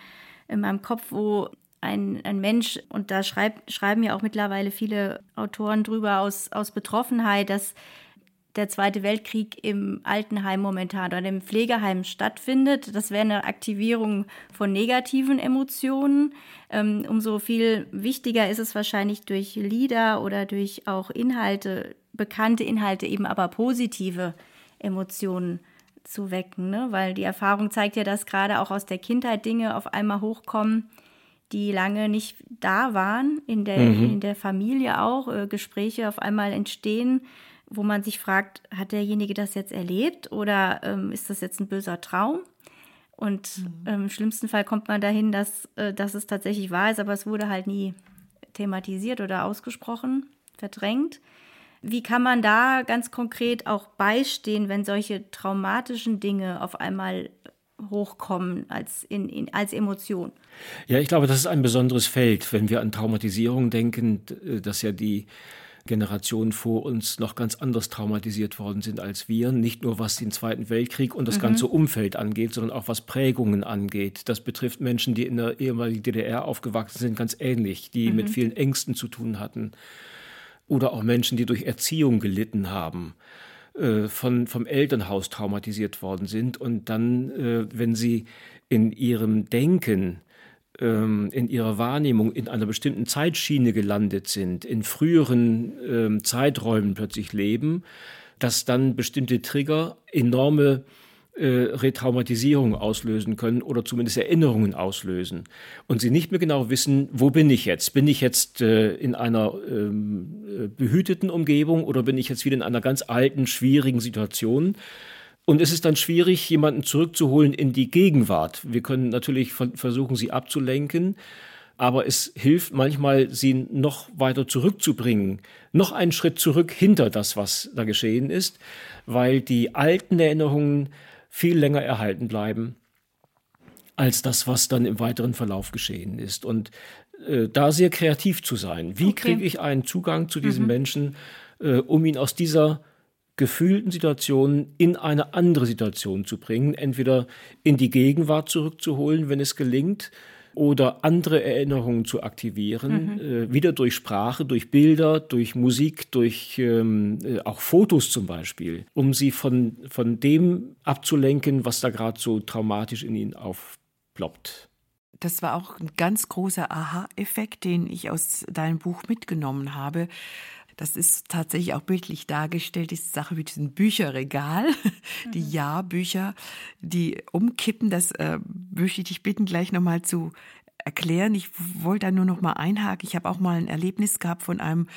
in meinem Kopf, wo ein, ein Mensch, und da schreib, schreiben ja auch mittlerweile viele Autoren drüber aus, aus Betroffenheit, dass der Zweite Weltkrieg im Altenheim momentan oder im Pflegeheim stattfindet. Das wäre eine Aktivierung von negativen Emotionen. Ähm, umso viel wichtiger ist es wahrscheinlich durch Lieder oder durch auch Inhalte, bekannte Inhalte, eben aber positive Emotionen zu wecken. Ne? Weil die Erfahrung zeigt ja, dass gerade auch aus der Kindheit Dinge auf einmal hochkommen, die lange nicht da waren, in der, mhm. in der Familie auch, äh, Gespräche auf einmal entstehen wo man sich fragt, hat derjenige das jetzt erlebt oder ähm, ist das jetzt ein böser Traum? Und mhm. ähm, im schlimmsten Fall kommt man dahin, dass, äh, dass es tatsächlich wahr ist, aber es wurde halt nie thematisiert oder ausgesprochen, verdrängt. Wie kann man da ganz konkret auch beistehen, wenn solche traumatischen Dinge auf einmal hochkommen als, in, in, als Emotion? Ja, ich glaube, das ist ein besonderes Feld, wenn wir an Traumatisierung denken, dass ja die Generationen vor uns noch ganz anders traumatisiert worden sind als wir. Nicht nur was den Zweiten Weltkrieg und das mhm. ganze Umfeld angeht, sondern auch was Prägungen angeht. Das betrifft Menschen, die in der ehemaligen DDR aufgewachsen sind, ganz ähnlich, die mhm. mit vielen Ängsten zu tun hatten. Oder auch Menschen, die durch Erziehung gelitten haben äh, von, vom Elternhaus traumatisiert worden sind und dann, äh, wenn sie in ihrem Denken in ihrer Wahrnehmung in einer bestimmten Zeitschiene gelandet sind, in früheren ähm, Zeiträumen plötzlich leben, dass dann bestimmte Trigger enorme äh, Retraumatisierung auslösen können oder zumindest Erinnerungen auslösen. Und sie nicht mehr genau wissen, wo bin ich jetzt? Bin ich jetzt äh, in einer ähm, äh, behüteten Umgebung oder bin ich jetzt wieder in einer ganz alten, schwierigen Situation? Und es ist dann schwierig, jemanden zurückzuholen in die Gegenwart. Wir können natürlich versuchen, sie abzulenken, aber es hilft manchmal, sie noch weiter zurückzubringen, noch einen Schritt zurück hinter das, was da geschehen ist, weil die alten Erinnerungen viel länger erhalten bleiben als das, was dann im weiteren Verlauf geschehen ist. Und äh, da sehr kreativ zu sein. Wie okay. kriege ich einen Zugang zu diesem mhm. Menschen, äh, um ihn aus dieser gefühlten Situationen in eine andere Situation zu bringen, entweder in die Gegenwart zurückzuholen, wenn es gelingt, oder andere Erinnerungen zu aktivieren, mhm. äh, wieder durch Sprache, durch Bilder, durch Musik, durch ähm, äh, auch Fotos zum Beispiel, um sie von, von dem abzulenken, was da gerade so traumatisch in ihnen aufploppt. Das war auch ein ganz großer Aha-Effekt, den ich aus deinem Buch mitgenommen habe. Das ist tatsächlich auch bildlich dargestellt, diese Sache mit diesem Bücherregal, mhm. die Jahrbücher, die umkippen. Das äh, möchte ich dich bitten, gleich nochmal zu erklären. Ich wollte da nur noch mal einhaken. Ich habe auch mal ein Erlebnis gehabt von einem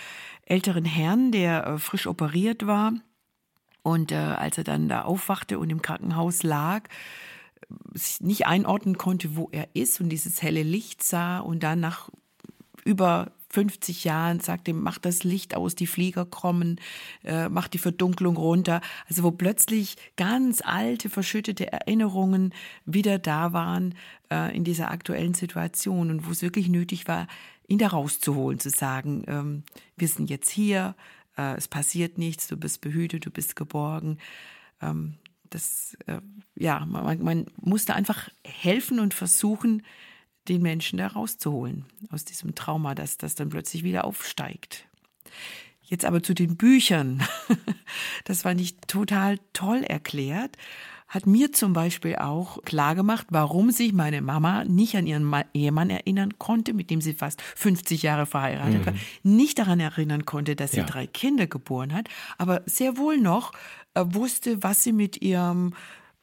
älteren Herrn, der äh, frisch operiert war. Und äh, als er dann da aufwachte und im Krankenhaus lag, sich nicht einordnen konnte, wo er ist und dieses helle Licht sah und dann nach über 50 Jahren sagt ihm, mach das Licht aus, die Flieger kommen, äh, mach die Verdunklung runter. Also wo plötzlich ganz alte, verschüttete Erinnerungen wieder da waren äh, in dieser aktuellen Situation und wo es wirklich nötig war, ihn da rauszuholen, zu sagen, ähm, wir sind jetzt hier, äh, es passiert nichts, du bist behütet, du bist geborgen. Ähm, das, äh, ja, man, man musste einfach helfen und versuchen, den Menschen da rauszuholen aus diesem Trauma, das das dann plötzlich wieder aufsteigt. Jetzt aber zu den Büchern. Das war nicht total toll erklärt. hat mir zum Beispiel auch klargemacht, warum sich meine Mama nicht an ihren Ehemann erinnern konnte, mit dem sie fast 50 Jahre verheiratet mhm. war, nicht daran erinnern konnte, dass sie ja. drei Kinder geboren hat, aber sehr wohl noch äh, wusste, was sie mit ihrem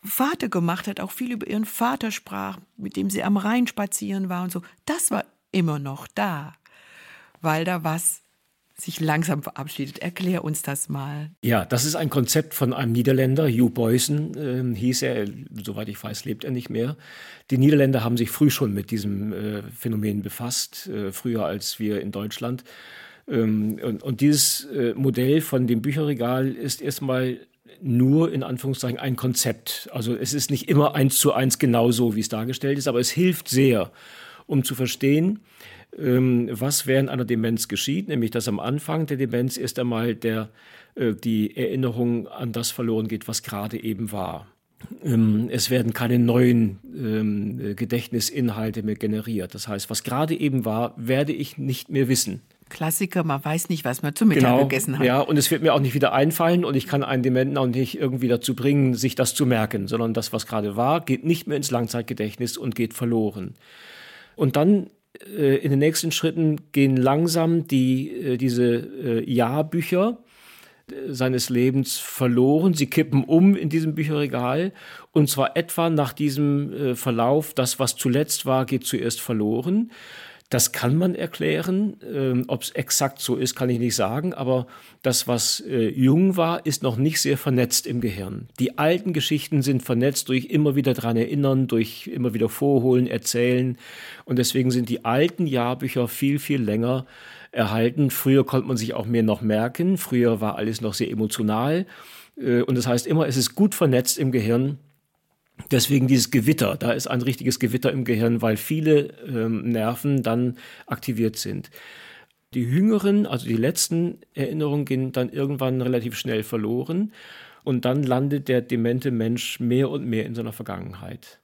Vater gemacht hat, auch viel über ihren Vater sprach, mit dem sie am Rhein spazieren war und so. Das war immer noch da, weil da was sich langsam verabschiedet. Erklär uns das mal. Ja, das ist ein Konzept von einem Niederländer, Hugh Boysen äh, hieß er, soweit ich weiß, lebt er nicht mehr. Die Niederländer haben sich früh schon mit diesem äh, Phänomen befasst, äh, früher als wir in Deutschland. Ähm, und, und, dieses äh, Modell von dem Bücherregal ist erstmal nur in Anführungszeichen ein Konzept. Also es ist nicht immer eins zu eins genauso, wie es dargestellt ist, aber es hilft sehr, um zu verstehen, ähm, was während einer Demenz geschieht, nämlich dass am Anfang der Demenz erst einmal der, äh, die Erinnerung an das verloren geht, was gerade eben war. Ähm, es werden keine neuen ähm, Gedächtnisinhalte mehr generiert. Das heißt, was gerade eben war, werde ich nicht mehr wissen. Klassiker, man weiß nicht, was man zu Mittag genau, gegessen hat. Ja, und es wird mir auch nicht wieder einfallen und ich kann einen Dementen auch nicht irgendwie dazu bringen, sich das zu merken, sondern das, was gerade war, geht nicht mehr ins Langzeitgedächtnis und geht verloren. Und dann äh, in den nächsten Schritten gehen langsam die, äh, diese äh, Jahrbücher seines Lebens verloren. Sie kippen um in diesem Bücherregal und zwar etwa nach diesem Verlauf, das, was zuletzt war, geht zuerst verloren. Das kann man erklären. Ähm, Ob es exakt so ist, kann ich nicht sagen. Aber das, was äh, jung war, ist noch nicht sehr vernetzt im Gehirn. Die alten Geschichten sind vernetzt durch immer wieder dran erinnern, durch immer wieder vorholen, erzählen. Und deswegen sind die alten Jahrbücher viel, viel länger erhalten. Früher konnte man sich auch mehr noch merken. Früher war alles noch sehr emotional. Äh, und das heißt immer, es ist gut vernetzt im Gehirn. Deswegen dieses Gewitter, da ist ein richtiges Gewitter im Gehirn, weil viele ähm, Nerven dann aktiviert sind. Die jüngeren, also die letzten Erinnerungen gehen dann irgendwann relativ schnell verloren und dann landet der demente Mensch mehr und mehr in seiner Vergangenheit.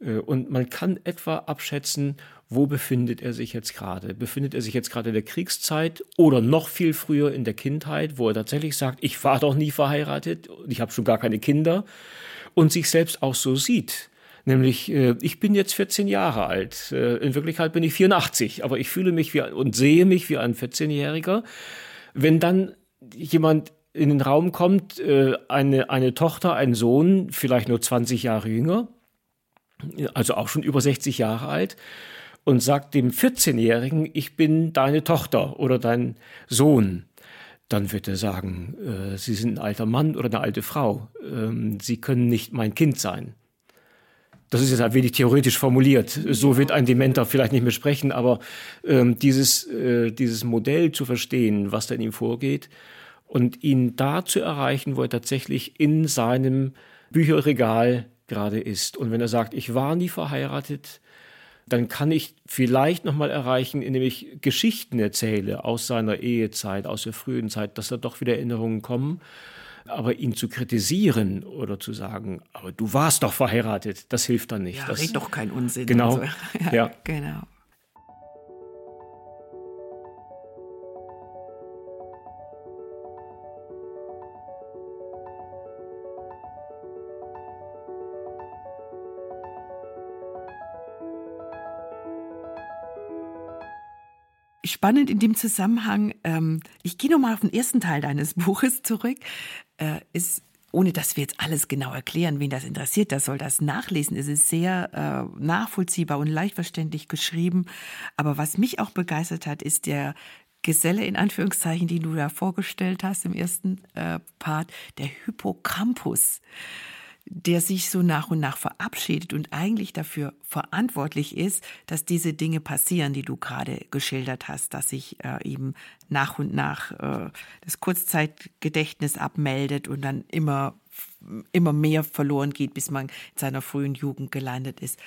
Äh, und man kann etwa abschätzen, wo befindet er sich jetzt gerade? Befindet er sich jetzt gerade in der Kriegszeit oder noch viel früher in der Kindheit, wo er tatsächlich sagt, ich war doch nie verheiratet ich habe schon gar keine Kinder? Und sich selbst auch so sieht. Nämlich, äh, ich bin jetzt 14 Jahre alt. Äh, in Wirklichkeit bin ich 84, aber ich fühle mich wie und sehe mich wie ein 14-Jähriger. Wenn dann jemand in den Raum kommt, äh, eine, eine Tochter, ein Sohn, vielleicht nur 20 Jahre jünger, also auch schon über 60 Jahre alt, und sagt dem 14-Jährigen, ich bin deine Tochter oder dein Sohn, dann wird er sagen, äh, Sie sind ein alter Mann oder eine alte Frau. Ähm, Sie können nicht mein Kind sein. Das ist jetzt ein wenig theoretisch formuliert. So wird ein Dementer vielleicht nicht mehr sprechen, aber ähm, dieses, äh, dieses Modell zu verstehen, was da in ihm vorgeht und ihn da zu erreichen, wo er tatsächlich in seinem Bücherregal gerade ist. Und wenn er sagt, ich war nie verheiratet, dann kann ich vielleicht nochmal erreichen, indem ich Geschichten erzähle aus seiner Ehezeit, aus der frühen Zeit, dass da doch wieder Erinnerungen kommen. Aber ihn zu kritisieren oder zu sagen, aber du warst doch verheiratet, das hilft dann nicht. Ja, das, red doch kein Unsinn. Genau. So. ja, ja, genau. Spannend in dem Zusammenhang, ähm, ich gehe nochmal auf den ersten Teil deines Buches zurück, äh, ist ohne dass wir jetzt alles genau erklären, wen das interessiert, der soll das nachlesen. Es ist sehr äh, nachvollziehbar und leicht verständlich geschrieben. Aber was mich auch begeistert hat, ist der Geselle in Anführungszeichen, den du da vorgestellt hast im ersten äh, Part, der Hippocampus der sich so nach und nach verabschiedet und eigentlich dafür verantwortlich ist, dass diese Dinge passieren, die du gerade geschildert hast, dass sich äh, eben nach und nach äh, das Kurzzeitgedächtnis abmeldet und dann immer, immer mehr verloren geht, bis man in seiner frühen Jugend gelandet ist.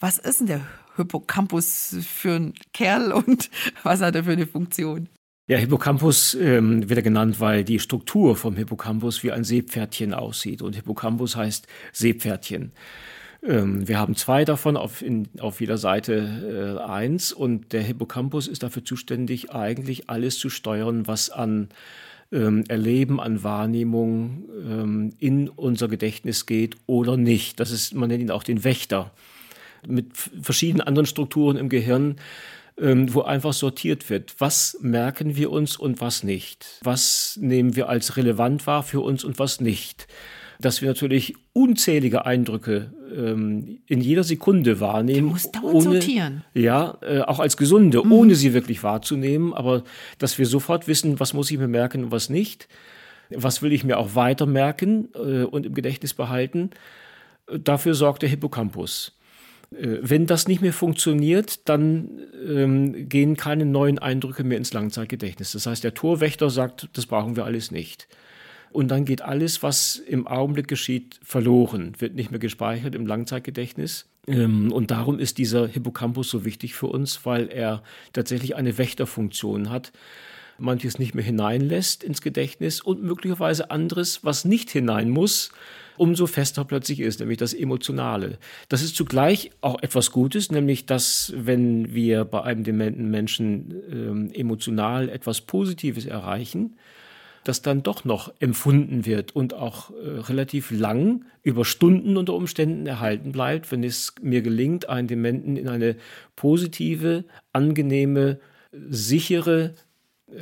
Was ist denn der Hippocampus für ein Kerl und was hat er für eine Funktion? Ja, Hippocampus ähm, wird er genannt, weil die Struktur vom Hippocampus wie ein Seepferdchen aussieht. Und Hippocampus heißt Seepferdchen. Ähm, wir haben zwei davon, auf, in, auf jeder Seite äh, eins. Und der Hippocampus ist dafür zuständig, eigentlich alles zu steuern, was an ähm, Erleben, an Wahrnehmung ähm, in unser Gedächtnis geht oder nicht. Das ist, man nennt ihn auch den Wächter. Mit verschiedenen anderen Strukturen im Gehirn, wo einfach sortiert wird. Was merken wir uns und was nicht? Was nehmen wir als relevant wahr für uns und was nicht? dass wir natürlich unzählige Eindrücke ähm, in jeder Sekunde wahrnehmen. Du musst dauernd ohne, sortieren. Ja, äh, auch als Gesunde, mhm. ohne sie wirklich wahrzunehmen, aber dass wir sofort wissen, was muss ich mir merken und was nicht. Was will ich mir auch weiter merken äh, und im Gedächtnis behalten? Dafür sorgt der Hippocampus. Äh, wenn das nicht mehr funktioniert, dann ähm, gehen keine neuen Eindrücke mehr ins Langzeitgedächtnis. Das heißt, der Torwächter sagt, das brauchen wir alles nicht. Und dann geht alles, was im Augenblick geschieht, verloren, wird nicht mehr gespeichert im Langzeitgedächtnis. Ähm, und darum ist dieser Hippocampus so wichtig für uns, weil er tatsächlich eine Wächterfunktion hat. Manches nicht mehr hineinlässt ins Gedächtnis und möglicherweise anderes, was nicht hinein muss, umso fester plötzlich ist, nämlich das Emotionale. Das ist zugleich auch etwas Gutes, nämlich dass, wenn wir bei einem dementen Menschen ähm, emotional etwas Positives erreichen, das dann doch noch empfunden wird und auch äh, relativ lang über Stunden unter Umständen erhalten bleibt, wenn es mir gelingt, einen Dementen in eine positive, angenehme, sichere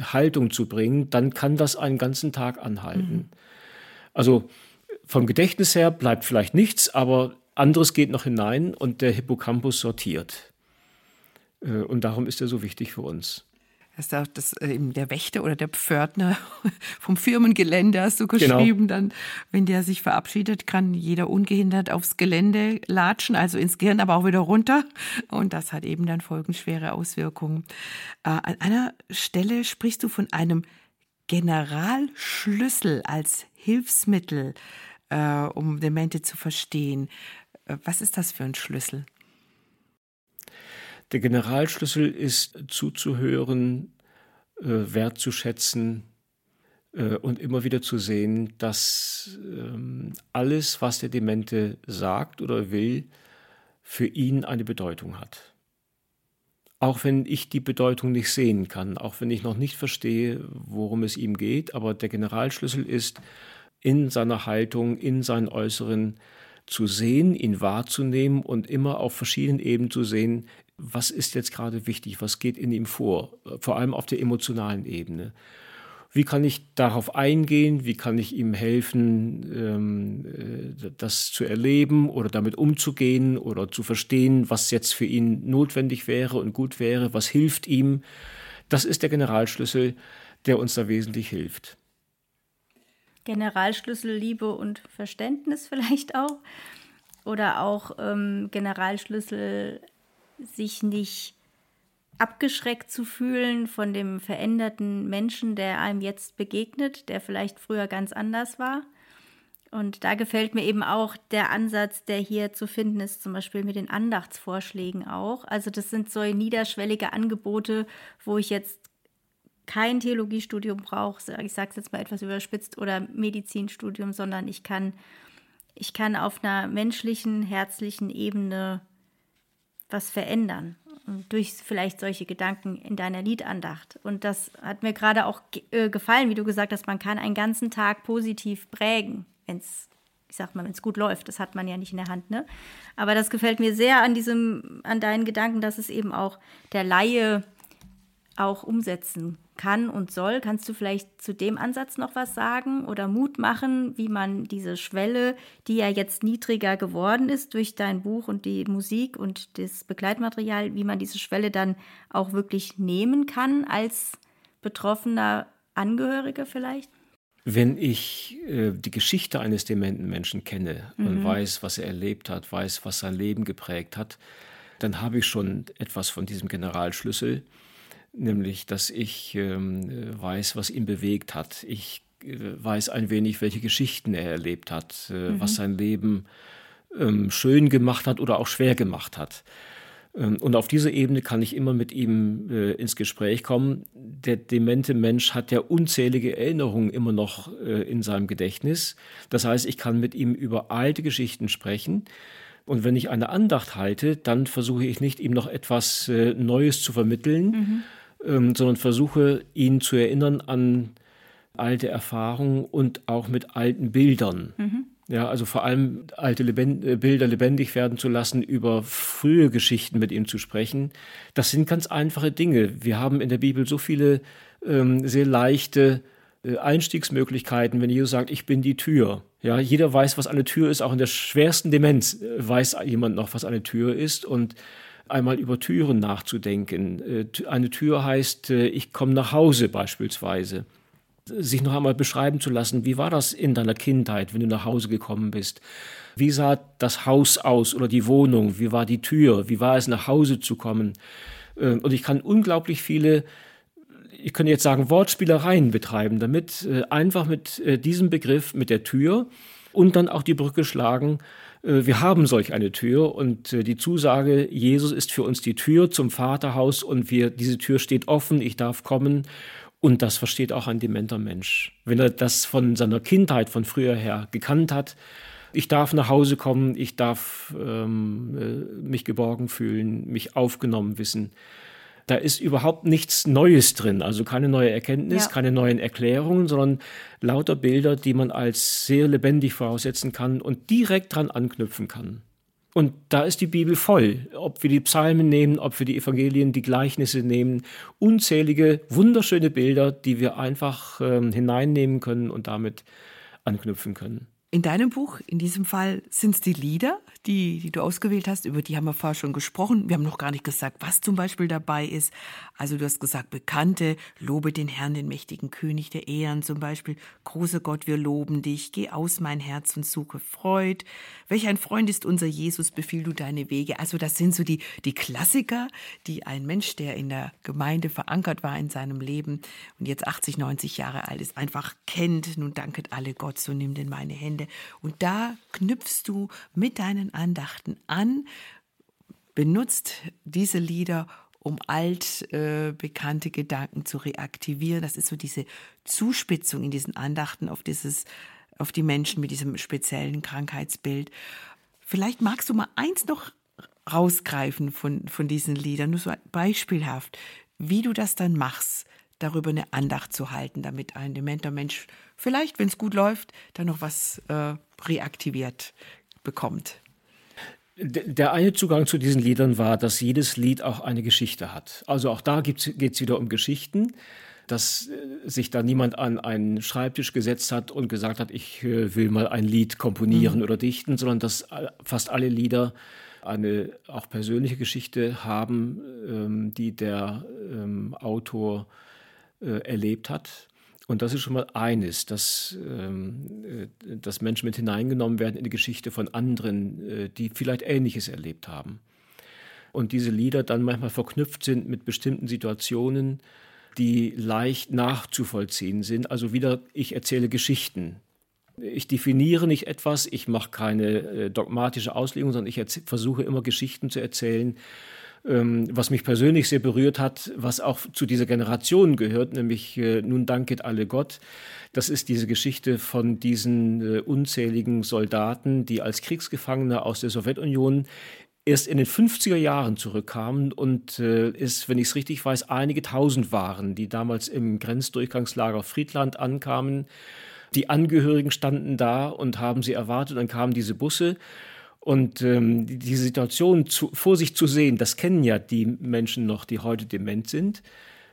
Haltung zu bringen, dann kann das einen ganzen Tag anhalten. Mhm. Also vom Gedächtnis her bleibt vielleicht nichts, aber anderes geht noch hinein und der Hippocampus sortiert. Äh, und darum ist er so wichtig für uns. Das ist auch das, äh, eben der Wächter oder der Pförtner vom Firmengelände hast du genau. geschrieben. Genau. Dann, wenn der sich verabschiedet, kann jeder ungehindert aufs Gelände latschen, also ins Gehirn, aber auch wieder runter. Und das hat eben dann folgenschwere Auswirkungen. Äh, an einer Stelle sprichst du von einem Generalschlüssel als Hilfsmittel, äh, um Demente zu verstehen. Äh, was ist das für ein Schlüssel? Der Generalschlüssel ist zuzuhören, äh, wertzuschätzen äh, und immer wieder zu sehen, dass ähm, alles, was der Demente sagt oder will, für ihn eine Bedeutung hat. Auch wenn ich die Bedeutung nicht sehen kann, auch wenn ich noch nicht verstehe, worum es ihm geht, aber der Generalschlüssel ist, in seiner Haltung, in seinen Äußeren zu sehen, ihn wahrzunehmen und immer auf verschiedenen Ebenen zu sehen, was ist jetzt gerade wichtig, was geht in ihm vor, vor allem auf der emotionalen Ebene. Wie kann ich darauf eingehen? Wie kann ich ihm helfen, ähm, äh, das zu erleben oder damit umzugehen oder zu verstehen, was jetzt für ihn notwendig wäre und gut wäre? Was hilft ihm? Das ist der Generalschlüssel, der uns da wesentlich hilft. Generalschlüssel Liebe und Verständnis vielleicht auch. Oder auch ähm, Generalschlüssel sich nicht abgeschreckt zu fühlen von dem veränderten Menschen, der einem jetzt begegnet, der vielleicht früher ganz anders war. Und da gefällt mir eben auch der Ansatz, der hier zu finden ist, zum Beispiel mit den Andachtsvorschlägen auch. Also das sind so niederschwellige Angebote, wo ich jetzt kein Theologiestudium brauche, ich sage es jetzt mal etwas überspitzt, oder Medizinstudium, sondern ich kann, ich kann auf einer menschlichen, herzlichen Ebene was verändern. durch vielleicht solche Gedanken in deiner Liedandacht. Und das hat mir gerade auch äh, gefallen, wie du gesagt hast, man kann einen ganzen Tag positiv prägen, wenn es, ich sag mal, wenn es gut läuft. Das hat man ja nicht in der Hand, ne? Aber das gefällt mir sehr an diesem, an deinen Gedanken, dass es eben auch der Laie auch umsetzen kann und soll. Kannst du vielleicht zu dem Ansatz noch was sagen oder Mut machen, wie man diese Schwelle, die ja jetzt niedriger geworden ist durch dein Buch und die Musik und das Begleitmaterial, wie man diese Schwelle dann auch wirklich nehmen kann als betroffener Angehörige vielleicht? Wenn ich äh, die Geschichte eines dementen Menschen kenne mhm. und weiß, was er erlebt hat, weiß, was sein Leben geprägt hat, dann habe ich schon etwas von diesem Generalschlüssel nämlich dass ich ähm, weiß, was ihn bewegt hat. Ich äh, weiß ein wenig, welche Geschichten er erlebt hat, äh, mhm. was sein Leben ähm, schön gemacht hat oder auch schwer gemacht hat. Ähm, und auf dieser Ebene kann ich immer mit ihm äh, ins Gespräch kommen. Der demente Mensch hat ja unzählige Erinnerungen immer noch äh, in seinem Gedächtnis. Das heißt, ich kann mit ihm über alte Geschichten sprechen. Und wenn ich eine Andacht halte, dann versuche ich nicht, ihm noch etwas äh, Neues zu vermitteln, mhm ähm, sondern versuche ihn zu erinnern an alte Erfahrungen und auch mit alten Bildern. Mhm. Ja, also vor allem alte Lebend äh, Bilder lebendig werden zu lassen, über frühe Geschichten mit ihm zu sprechen. Das sind ganz einfache Dinge. Wir haben in der Bibel so viele ähm, sehr leichte äh, Einstiegsmöglichkeiten, wenn Jesus sagt, ich bin die Tür. Ja, jeder weiß, was eine Tür ist. Auch in der schwersten Demenz äh, weiß jemand noch, was eine Tür ist. Und einmal über Türen nachzudenken. Äh, eine Tür heißt, ich komme nach Hause beispielsweise. Sich noch einmal beschreiben zu lassen, wie war das in deiner Kindheit, wenn du nach Hause gekommen bist? Wie sah das Haus aus oder die Wohnung? Wie war die Tür? Wie war es, nach Hause zu kommen? Und ich kann unglaublich viele ich könnte jetzt sagen, Wortspielereien betreiben, damit äh, einfach mit äh, diesem Begriff, mit der Tür und dann auch die Brücke schlagen, äh, wir haben solch eine Tür und äh, die Zusage, Jesus ist für uns die Tür zum Vaterhaus und wir, diese Tür steht offen, ich darf kommen. Und das versteht auch ein dementer Mensch. Wenn er das von seiner Kindheit, von früher her gekannt hat, ich darf nach Hause kommen, ich darf ähm, äh, mich geborgen fühlen, mich aufgenommen wissen da ist überhaupt nichts Neues drin, also keine neue Erkenntnis, ja. keine neuen Erklärungen, sondern lauter Bilder, die man als sehr lebendig voraussetzen kann und direkt dran anknüpfen kann. Und da ist die Bibel voll. Ob wir die Psalmen nehmen, ob wir die Evangelien, die Gleichnisse nehmen, unzählige wunderschöne Bilder, die wir einfach ähm, hineinnehmen können und damit anknüpfen können. In deinem Buch, in diesem Fall, sind es die Lieder, die, die du ausgewählt hast. Über die haben wir vorher schon gesprochen. Wir haben noch gar nicht gesagt, was zum Beispiel dabei ist. Also du hast gesagt, Bekannte, lobe den Herrn, den mächtigen König der Ehren zum Beispiel. Große Gott, wir loben dich. Geh aus mein Herz und suche Freud. Welch ein Freund ist unser Jesus, befiehl du deine Wege. Also das sind so die, die Klassiker, die ein Mensch, der in der Gemeinde verankert war in seinem Leben und jetzt 80, 90 Jahre alt ist, einfach kennt. Nun danket alle Gott, so nimm denn meine Hände. Und da knüpfst du mit deinen Andachten an, benutzt diese Lieder, um altbekannte äh, Gedanken zu reaktivieren. Das ist so diese Zuspitzung in diesen Andachten auf dieses, auf die Menschen mit diesem speziellen Krankheitsbild. Vielleicht magst du mal eins noch rausgreifen von, von diesen Liedern, nur so beispielhaft, wie du das dann machst darüber eine Andacht zu halten, damit ein dementer Mensch vielleicht, wenn es gut läuft, dann noch was äh, reaktiviert bekommt. Der eine Zugang zu diesen Liedern war, dass jedes Lied auch eine Geschichte hat. Also auch da geht es wieder um Geschichten, dass äh, sich da niemand an einen Schreibtisch gesetzt hat und gesagt hat, ich äh, will mal ein Lied komponieren mhm. oder dichten, sondern dass fast alle Lieder eine auch persönliche Geschichte haben, ähm, die der ähm, Autor äh, erlebt hat. Und das ist schon mal eines, dass, ähm, äh, dass Menschen mit hineingenommen werden in die Geschichte von anderen, äh, die vielleicht Ähnliches erlebt haben. Und diese Lieder dann manchmal verknüpft sind mit bestimmten Situationen, die leicht nachzuvollziehen sind. Also wieder, ich erzähle Geschichten. Ich definiere nicht etwas, ich mache keine äh, dogmatische Auslegung, sondern ich versuche immer Geschichten zu erzählen, was mich persönlich sehr berührt hat, was auch zu dieser Generation gehört, nämlich äh, Nun danket alle Gott. Das ist diese Geschichte von diesen äh, unzähligen Soldaten, die als Kriegsgefangene aus der Sowjetunion erst in den 50er Jahren zurückkamen und äh, es, wenn ich es richtig weiß, einige tausend waren, die damals im Grenzdurchgangslager Friedland ankamen. Die Angehörigen standen da und haben sie erwartet. Dann kamen diese Busse und ähm, die Situation zu, vor sich zu sehen, das kennen ja die Menschen noch, die heute dement sind,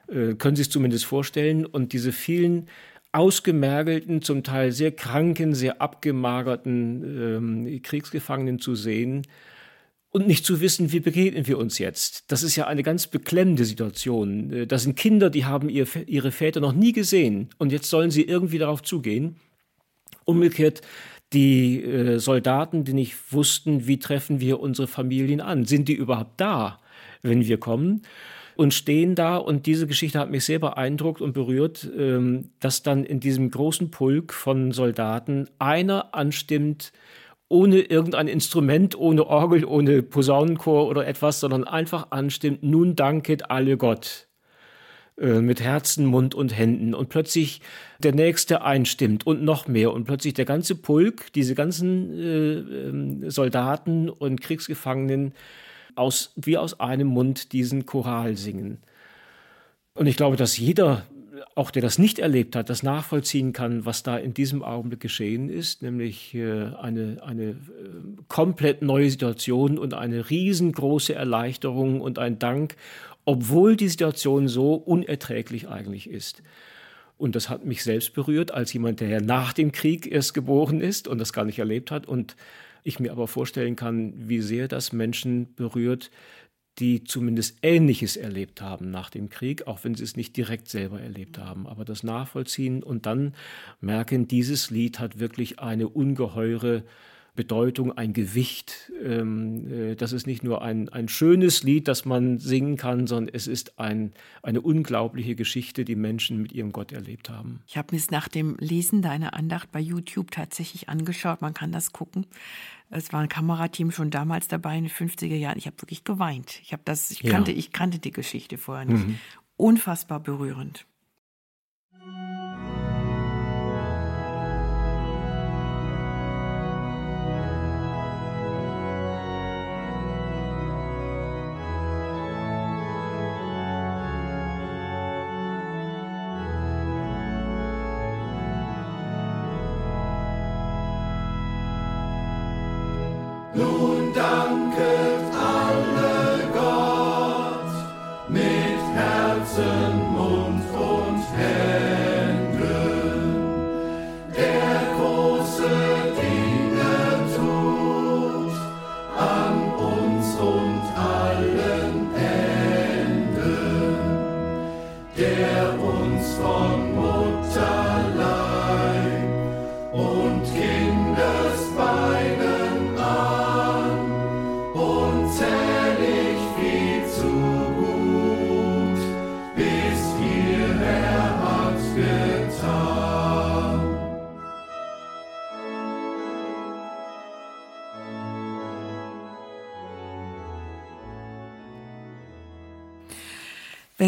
äh, können sich zumindest vorstellen. Und diese vielen ausgemergelten, zum Teil sehr kranken, sehr abgemagerten ähm, Kriegsgefangenen zu sehen und nicht zu wissen, wie begegnen wir uns jetzt. Das ist ja eine ganz beklemmende Situation. Äh, das sind Kinder, die haben ihr, ihre Väter noch nie gesehen und jetzt sollen sie irgendwie darauf zugehen. Umgekehrt die äh, Soldaten, die nicht wussten, wie treffen wir unsere Familien an? Sind die überhaupt da, wenn wir kommen? Und stehen da, und diese Geschichte hat mich sehr beeindruckt und berührt, ähm, dass dann in diesem großen Pulk von Soldaten einer anstimmt, ohne irgendein Instrument, ohne Orgel, ohne Posaunenchor oder etwas, sondern einfach anstimmt, nun danket alle Gott. Äh, mit Herzen, Mund und Händen. Und plötzlich der nächste einstimmt und noch mehr. Und plötzlich der ganze Pulk, diese ganzen äh, ähm, Soldaten und Kriegsgefangenen aus, wie aus einem Mund diesen Choral singen. Und ich glaube, dass jeder auch der das nicht erlebt hat, das nachvollziehen kann, was da in diesem Augenblick geschehen ist, nämlich äh, eine, eine äh, komplett neue Situation und eine riesengroße Erleichterung und ein Dank, obwohl die Situation so unerträglich eigentlich ist. Und das hat mich selbst berührt, als jemand, der ja nach dem Krieg erst geboren ist und das gar nicht erlebt hat. Und ich mir aber vorstellen kann, wie sehr das Menschen berührt, die zumindest Ähnliches erlebt haben nach dem Krieg, auch wenn sie es nicht direkt selber erlebt haben. Aber das Nachvollziehen und dann merken, dieses Lied hat wirklich eine ungeheure Bedeutung, ein Gewicht. Ähm, äh, das ist nicht nur ein, ein schönes Lied, das man singen kann, sondern es ist ein, eine unglaubliche Geschichte, die Menschen mit ihrem Gott erlebt haben. Ich habe mir es nach dem Lesen deiner Andacht bei YouTube tatsächlich angeschaut. Man kann das gucken. Es war ein Kamerateam schon damals dabei in den 50er Jahren. Ich habe wirklich geweint. Ich habe das, ich kannte, ja. ich kannte die Geschichte vorher nicht. Mhm. Unfassbar berührend.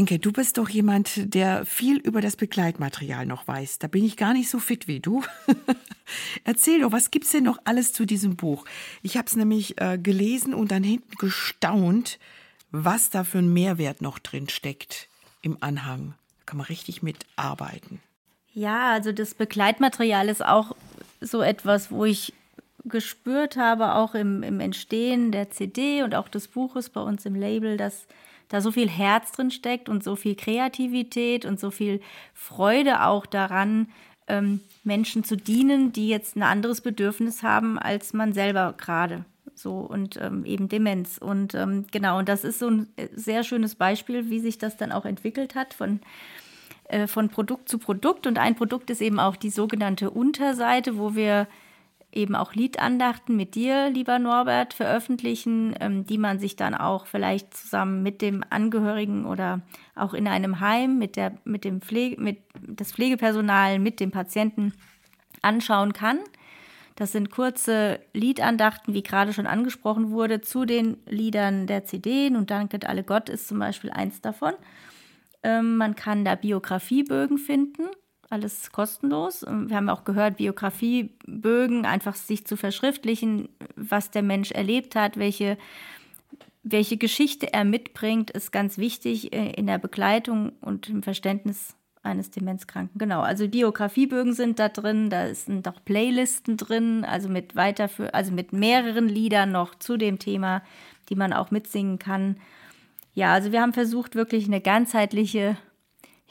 Wenke, du bist doch jemand, der viel über das Begleitmaterial noch weiß. Da bin ich gar nicht so fit wie du. Erzähl doch, was gibt's denn noch alles zu diesem Buch? Ich habe es nämlich äh, gelesen und dann hinten gestaunt, was da für ein Mehrwert noch drin steckt im Anhang. Da kann man richtig mitarbeiten. Ja, also das Begleitmaterial ist auch so etwas, wo ich gespürt habe, auch im, im Entstehen der CD und auch des Buches bei uns im Label, dass da so viel Herz drin steckt und so viel Kreativität und so viel Freude auch daran, ähm, Menschen zu dienen, die jetzt ein anderes Bedürfnis haben als man selber gerade. So und ähm, eben Demenz. Und ähm, genau, und das ist so ein sehr schönes Beispiel, wie sich das dann auch entwickelt hat von, äh, von Produkt zu Produkt. Und ein Produkt ist eben auch die sogenannte Unterseite, wo wir eben auch Liedandachten mit dir, lieber Norbert, veröffentlichen, ähm, die man sich dann auch vielleicht zusammen mit dem Angehörigen oder auch in einem Heim mit der mit dem Pflege mit das Pflegepersonal mit dem Patienten anschauen kann. Das sind kurze Liedandachten, wie gerade schon angesprochen wurde, zu den Liedern der CD. Und Danket alle Gott ist zum Beispiel eins davon. Ähm, man kann da Biografiebögen finden alles kostenlos. Wir haben auch gehört, Biografiebögen, einfach sich zu verschriftlichen, was der Mensch erlebt hat, welche, welche Geschichte er mitbringt, ist ganz wichtig äh, in der Begleitung und im Verständnis eines Demenzkranken. Genau, also Biografiebögen sind da drin, da sind auch Playlisten drin, also mit weiterfür also mit mehreren Liedern noch zu dem Thema, die man auch mitsingen kann. Ja, also wir haben versucht, wirklich eine ganzheitliche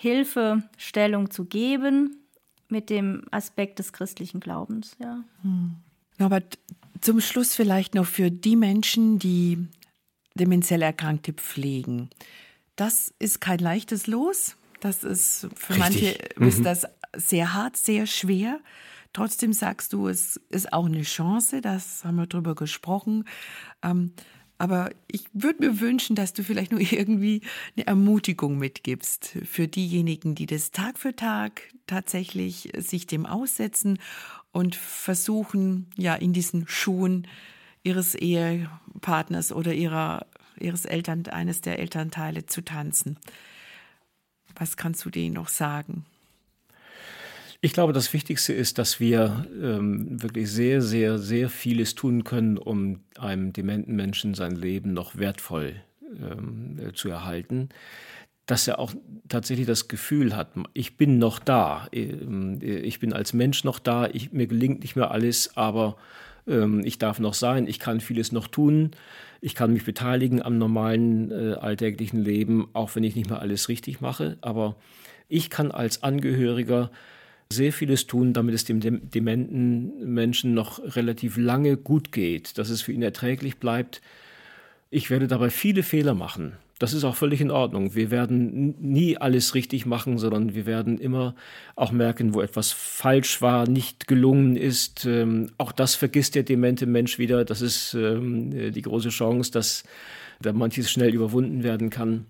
Hilfestellung zu geben mit dem Aspekt des christlichen Glaubens. Ja. Hm. Norbert, zum Schluss vielleicht noch für die Menschen, die demenziell Erkrankte pflegen. Das ist kein leichtes Los. Das ist für Richtig. manche ist mhm. das sehr hart, sehr schwer. Trotzdem sagst du, es ist auch eine Chance, das haben wir drüber gesprochen. Ähm, aber ich würde mir wünschen, dass du vielleicht nur irgendwie eine Ermutigung mitgibst für diejenigen, die das Tag für Tag tatsächlich sich dem aussetzen und versuchen, ja, in diesen Schuhen ihres Ehepartners oder ihrer, ihres Eltern, eines der Elternteile zu tanzen. Was kannst du denen noch sagen? Ich glaube, das Wichtigste ist, dass wir ähm, wirklich sehr, sehr, sehr vieles tun können, um einem dementen Menschen sein Leben noch wertvoll ähm, äh, zu erhalten. dass er auch tatsächlich das Gefühl hat, ich bin noch da, ähm, ich bin als Mensch noch da, ich, mir gelingt nicht mehr alles, aber ähm, ich darf noch sein, ich kann vieles noch tun, ich kann mich beteiligen am normalen äh, alltäglichen Leben, auch wenn ich nicht mehr alles richtig mache, aber ich kann als Angehöriger sehr vieles tun, damit es dem dementen Menschen noch relativ lange gut geht, dass es für ihn erträglich bleibt. Ich werde dabei viele Fehler machen. Das ist auch völlig in Ordnung. Wir werden nie alles richtig machen, sondern wir werden immer auch merken, wo etwas falsch war, nicht gelungen ist. Ähm, auch das vergisst der demente Mensch wieder. Das ist ähm, die große Chance, dass da manches schnell überwunden werden kann.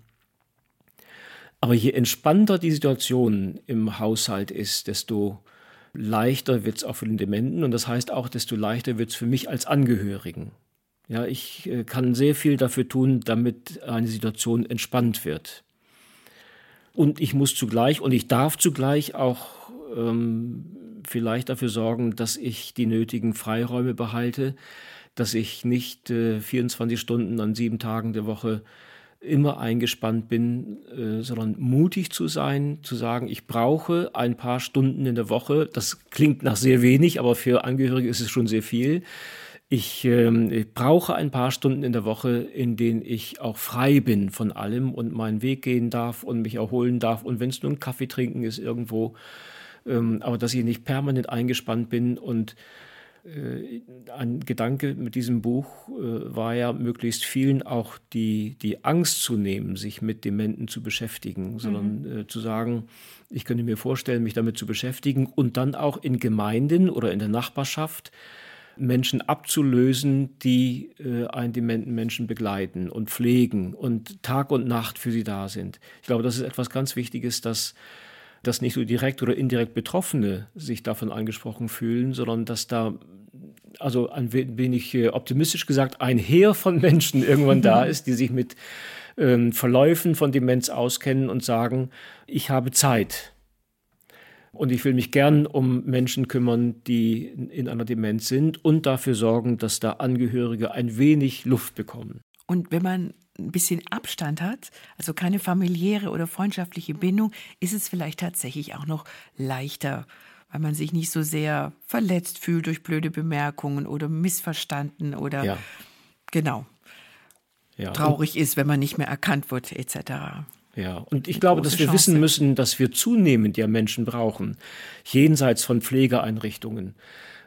Aber je entspannter die Situation im Haushalt ist, desto leichter wird es auch für den Dementen und das heißt auch, desto leichter wird es für mich als Angehörigen. Ja, ich äh, kann sehr viel dafür tun, damit eine Situation entspannt wird. Und ich muss zugleich und ich darf zugleich auch ähm, vielleicht dafür sorgen, dass ich die nötigen Freiräume behalte, dass ich nicht äh, 24 Stunden an sieben Tagen der Woche immer eingespannt bin, äh, sondern mutig zu sein, zu sagen, ich brauche ein paar Stunden in der Woche. Das klingt nach sehr wenig, aber für Angehörige ist es schon sehr viel. Ich, ähm, ich, brauche ein paar Stunden in der Woche, in denen ich auch frei bin von allem und meinen Weg gehen darf und mich erholen darf. Und wenn es nur ein Kaffee trinken ist irgendwo, ähm, aber dass ich nicht permanent eingespannt bin. Und ein Gedanke mit diesem Buch äh, war ja, möglichst vielen auch die, die Angst zu nehmen, sich mit Dementen zu beschäftigen, sondern mhm. äh, zu sagen, ich könnte mir vorstellen, mich damit zu beschäftigen und dann auch in Gemeinden oder in der Nachbarschaft Menschen abzulösen, die äh, einen dementen Menschen begleiten und pflegen und Tag und Nacht für sie da sind. Ich glaube, das ist etwas ganz Wichtiges, dass, dass nicht nur direkt oder indirekt Betroffene sich davon angesprochen fühlen, sondern dass da also ein wenig äh, optimistisch gesagt, ein Heer von Menschen irgendwann da ist, die sich mit ähm, Verläufen von Demenz auskennen und sagen, ich habe Zeit. Und ich will mich gern um Menschen kümmern, die in einer Demenz sind und dafür sorgen, dass da Angehörige ein wenig Luft bekommen. Und wenn man ein bisschen Abstand hat, also keine familiäre oder freundschaftliche Bindung, ist es vielleicht tatsächlich auch noch leichter, weil man sich nicht so sehr verletzt fühlt durch blöde Bemerkungen oder missverstanden oder ja. genau ja. traurig ist, wenn man nicht mehr erkannt wird etc. Ja, und ich glaube, dass wir Chance. wissen müssen, dass wir zunehmend ja Menschen brauchen, jenseits von Pflegeeinrichtungen.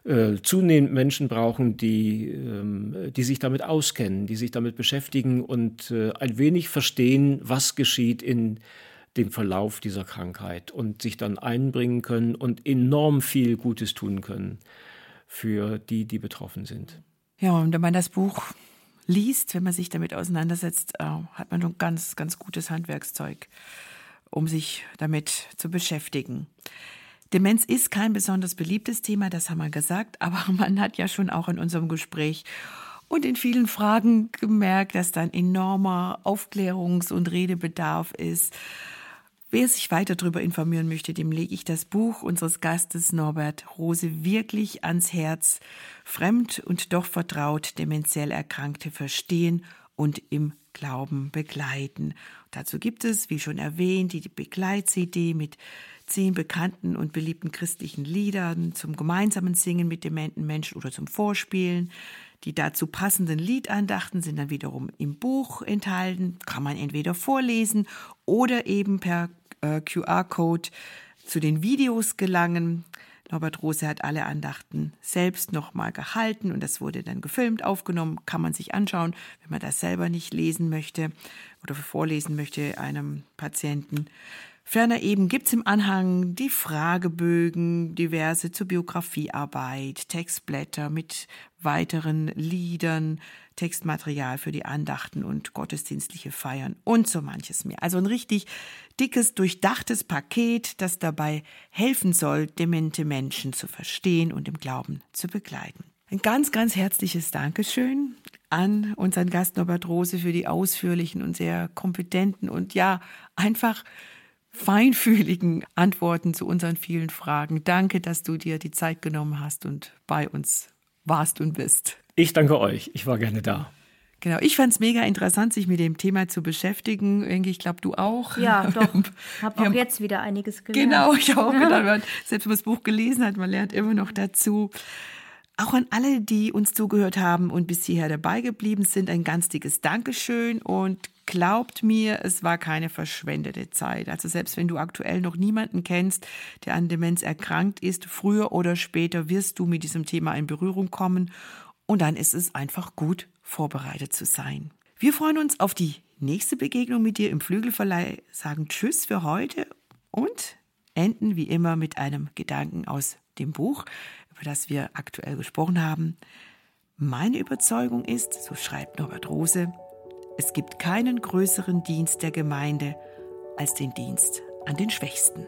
Äh, zunehmend Menschen brauchen, die, ähm, die sich damit auskennen, die sich damit beschäftigen und äh, ein wenig verstehen, was geschieht in dem Verlauf dieser Krankheit und sich dann einbringen können und enorm viel Gutes tun können für die, die betroffen sind. Ja, und wenn man das Buch liest, wenn man sich damit auseinandersetzt, äh, hat man ein ganz, ganz gutes Handwerkszeug, um sich damit zu beschäftigen. Demenz ist kein besonders beliebtes Thema, das haben wir gesagt, aber man hat ja schon auch in unserem Gespräch und in vielen Fragen gemerkt, dass da ein enormer Aufklärungs- und Redebedarf ist. Wer sich weiter darüber informieren möchte, dem lege ich das Buch unseres Gastes Norbert Rose wirklich ans Herz. Fremd und doch vertraut dementiell Erkrankte verstehen und im Glauben begleiten. dazu gibt es, wie schon erwähnt, die Begleit-CD mit zehn bekannten und beliebten christlichen Liedern zum gemeinsamen Singen mit dementen Menschen oder zum Vorspielen. Die dazu passenden Liedandachten sind dann wiederum im Buch enthalten, kann man entweder vorlesen oder eben per äh, QR-Code zu den Videos gelangen. Norbert Rose hat alle Andachten selbst nochmal gehalten und das wurde dann gefilmt, aufgenommen, kann man sich anschauen, wenn man das selber nicht lesen möchte oder vorlesen möchte einem Patienten. Ferner eben gibt es im Anhang die Fragebögen, diverse zur Biografiearbeit, Textblätter mit weiteren Liedern, Textmaterial für die Andachten und gottesdienstliche Feiern und so manches mehr. Also ein richtig dickes, durchdachtes Paket, das dabei helfen soll, demente Menschen zu verstehen und im Glauben zu begleiten. Ein ganz, ganz herzliches Dankeschön an unseren Gast Norbert Rose für die ausführlichen und sehr kompetenten und ja, einfach feinfühligen Antworten zu unseren vielen Fragen. Danke, dass du dir die Zeit genommen hast und bei uns warst und bist. Ich danke euch. Ich war gerne da. Genau, ich fand es mega interessant, sich mit dem Thema zu beschäftigen. Ich glaube, du auch. Ja, doch. Habe auch jetzt wieder einiges gelernt. Genau, ich auch. Gedacht, selbst wenn man das Buch gelesen hat, man lernt immer noch dazu. Auch an alle, die uns zugehört haben und bis hierher dabei geblieben sind, ein ganz dickes Dankeschön und glaubt mir, es war keine verschwendete Zeit. Also selbst wenn du aktuell noch niemanden kennst, der an Demenz erkrankt ist, früher oder später wirst du mit diesem Thema in Berührung kommen und dann ist es einfach gut, vorbereitet zu sein. Wir freuen uns auf die nächste Begegnung mit dir im Flügelverleih, sagen Tschüss für heute und enden wie immer mit einem Gedanken aus dem Buch, über das wir aktuell gesprochen haben. Meine Überzeugung ist, so schreibt Norbert Rose, es gibt keinen größeren Dienst der Gemeinde als den Dienst an den Schwächsten.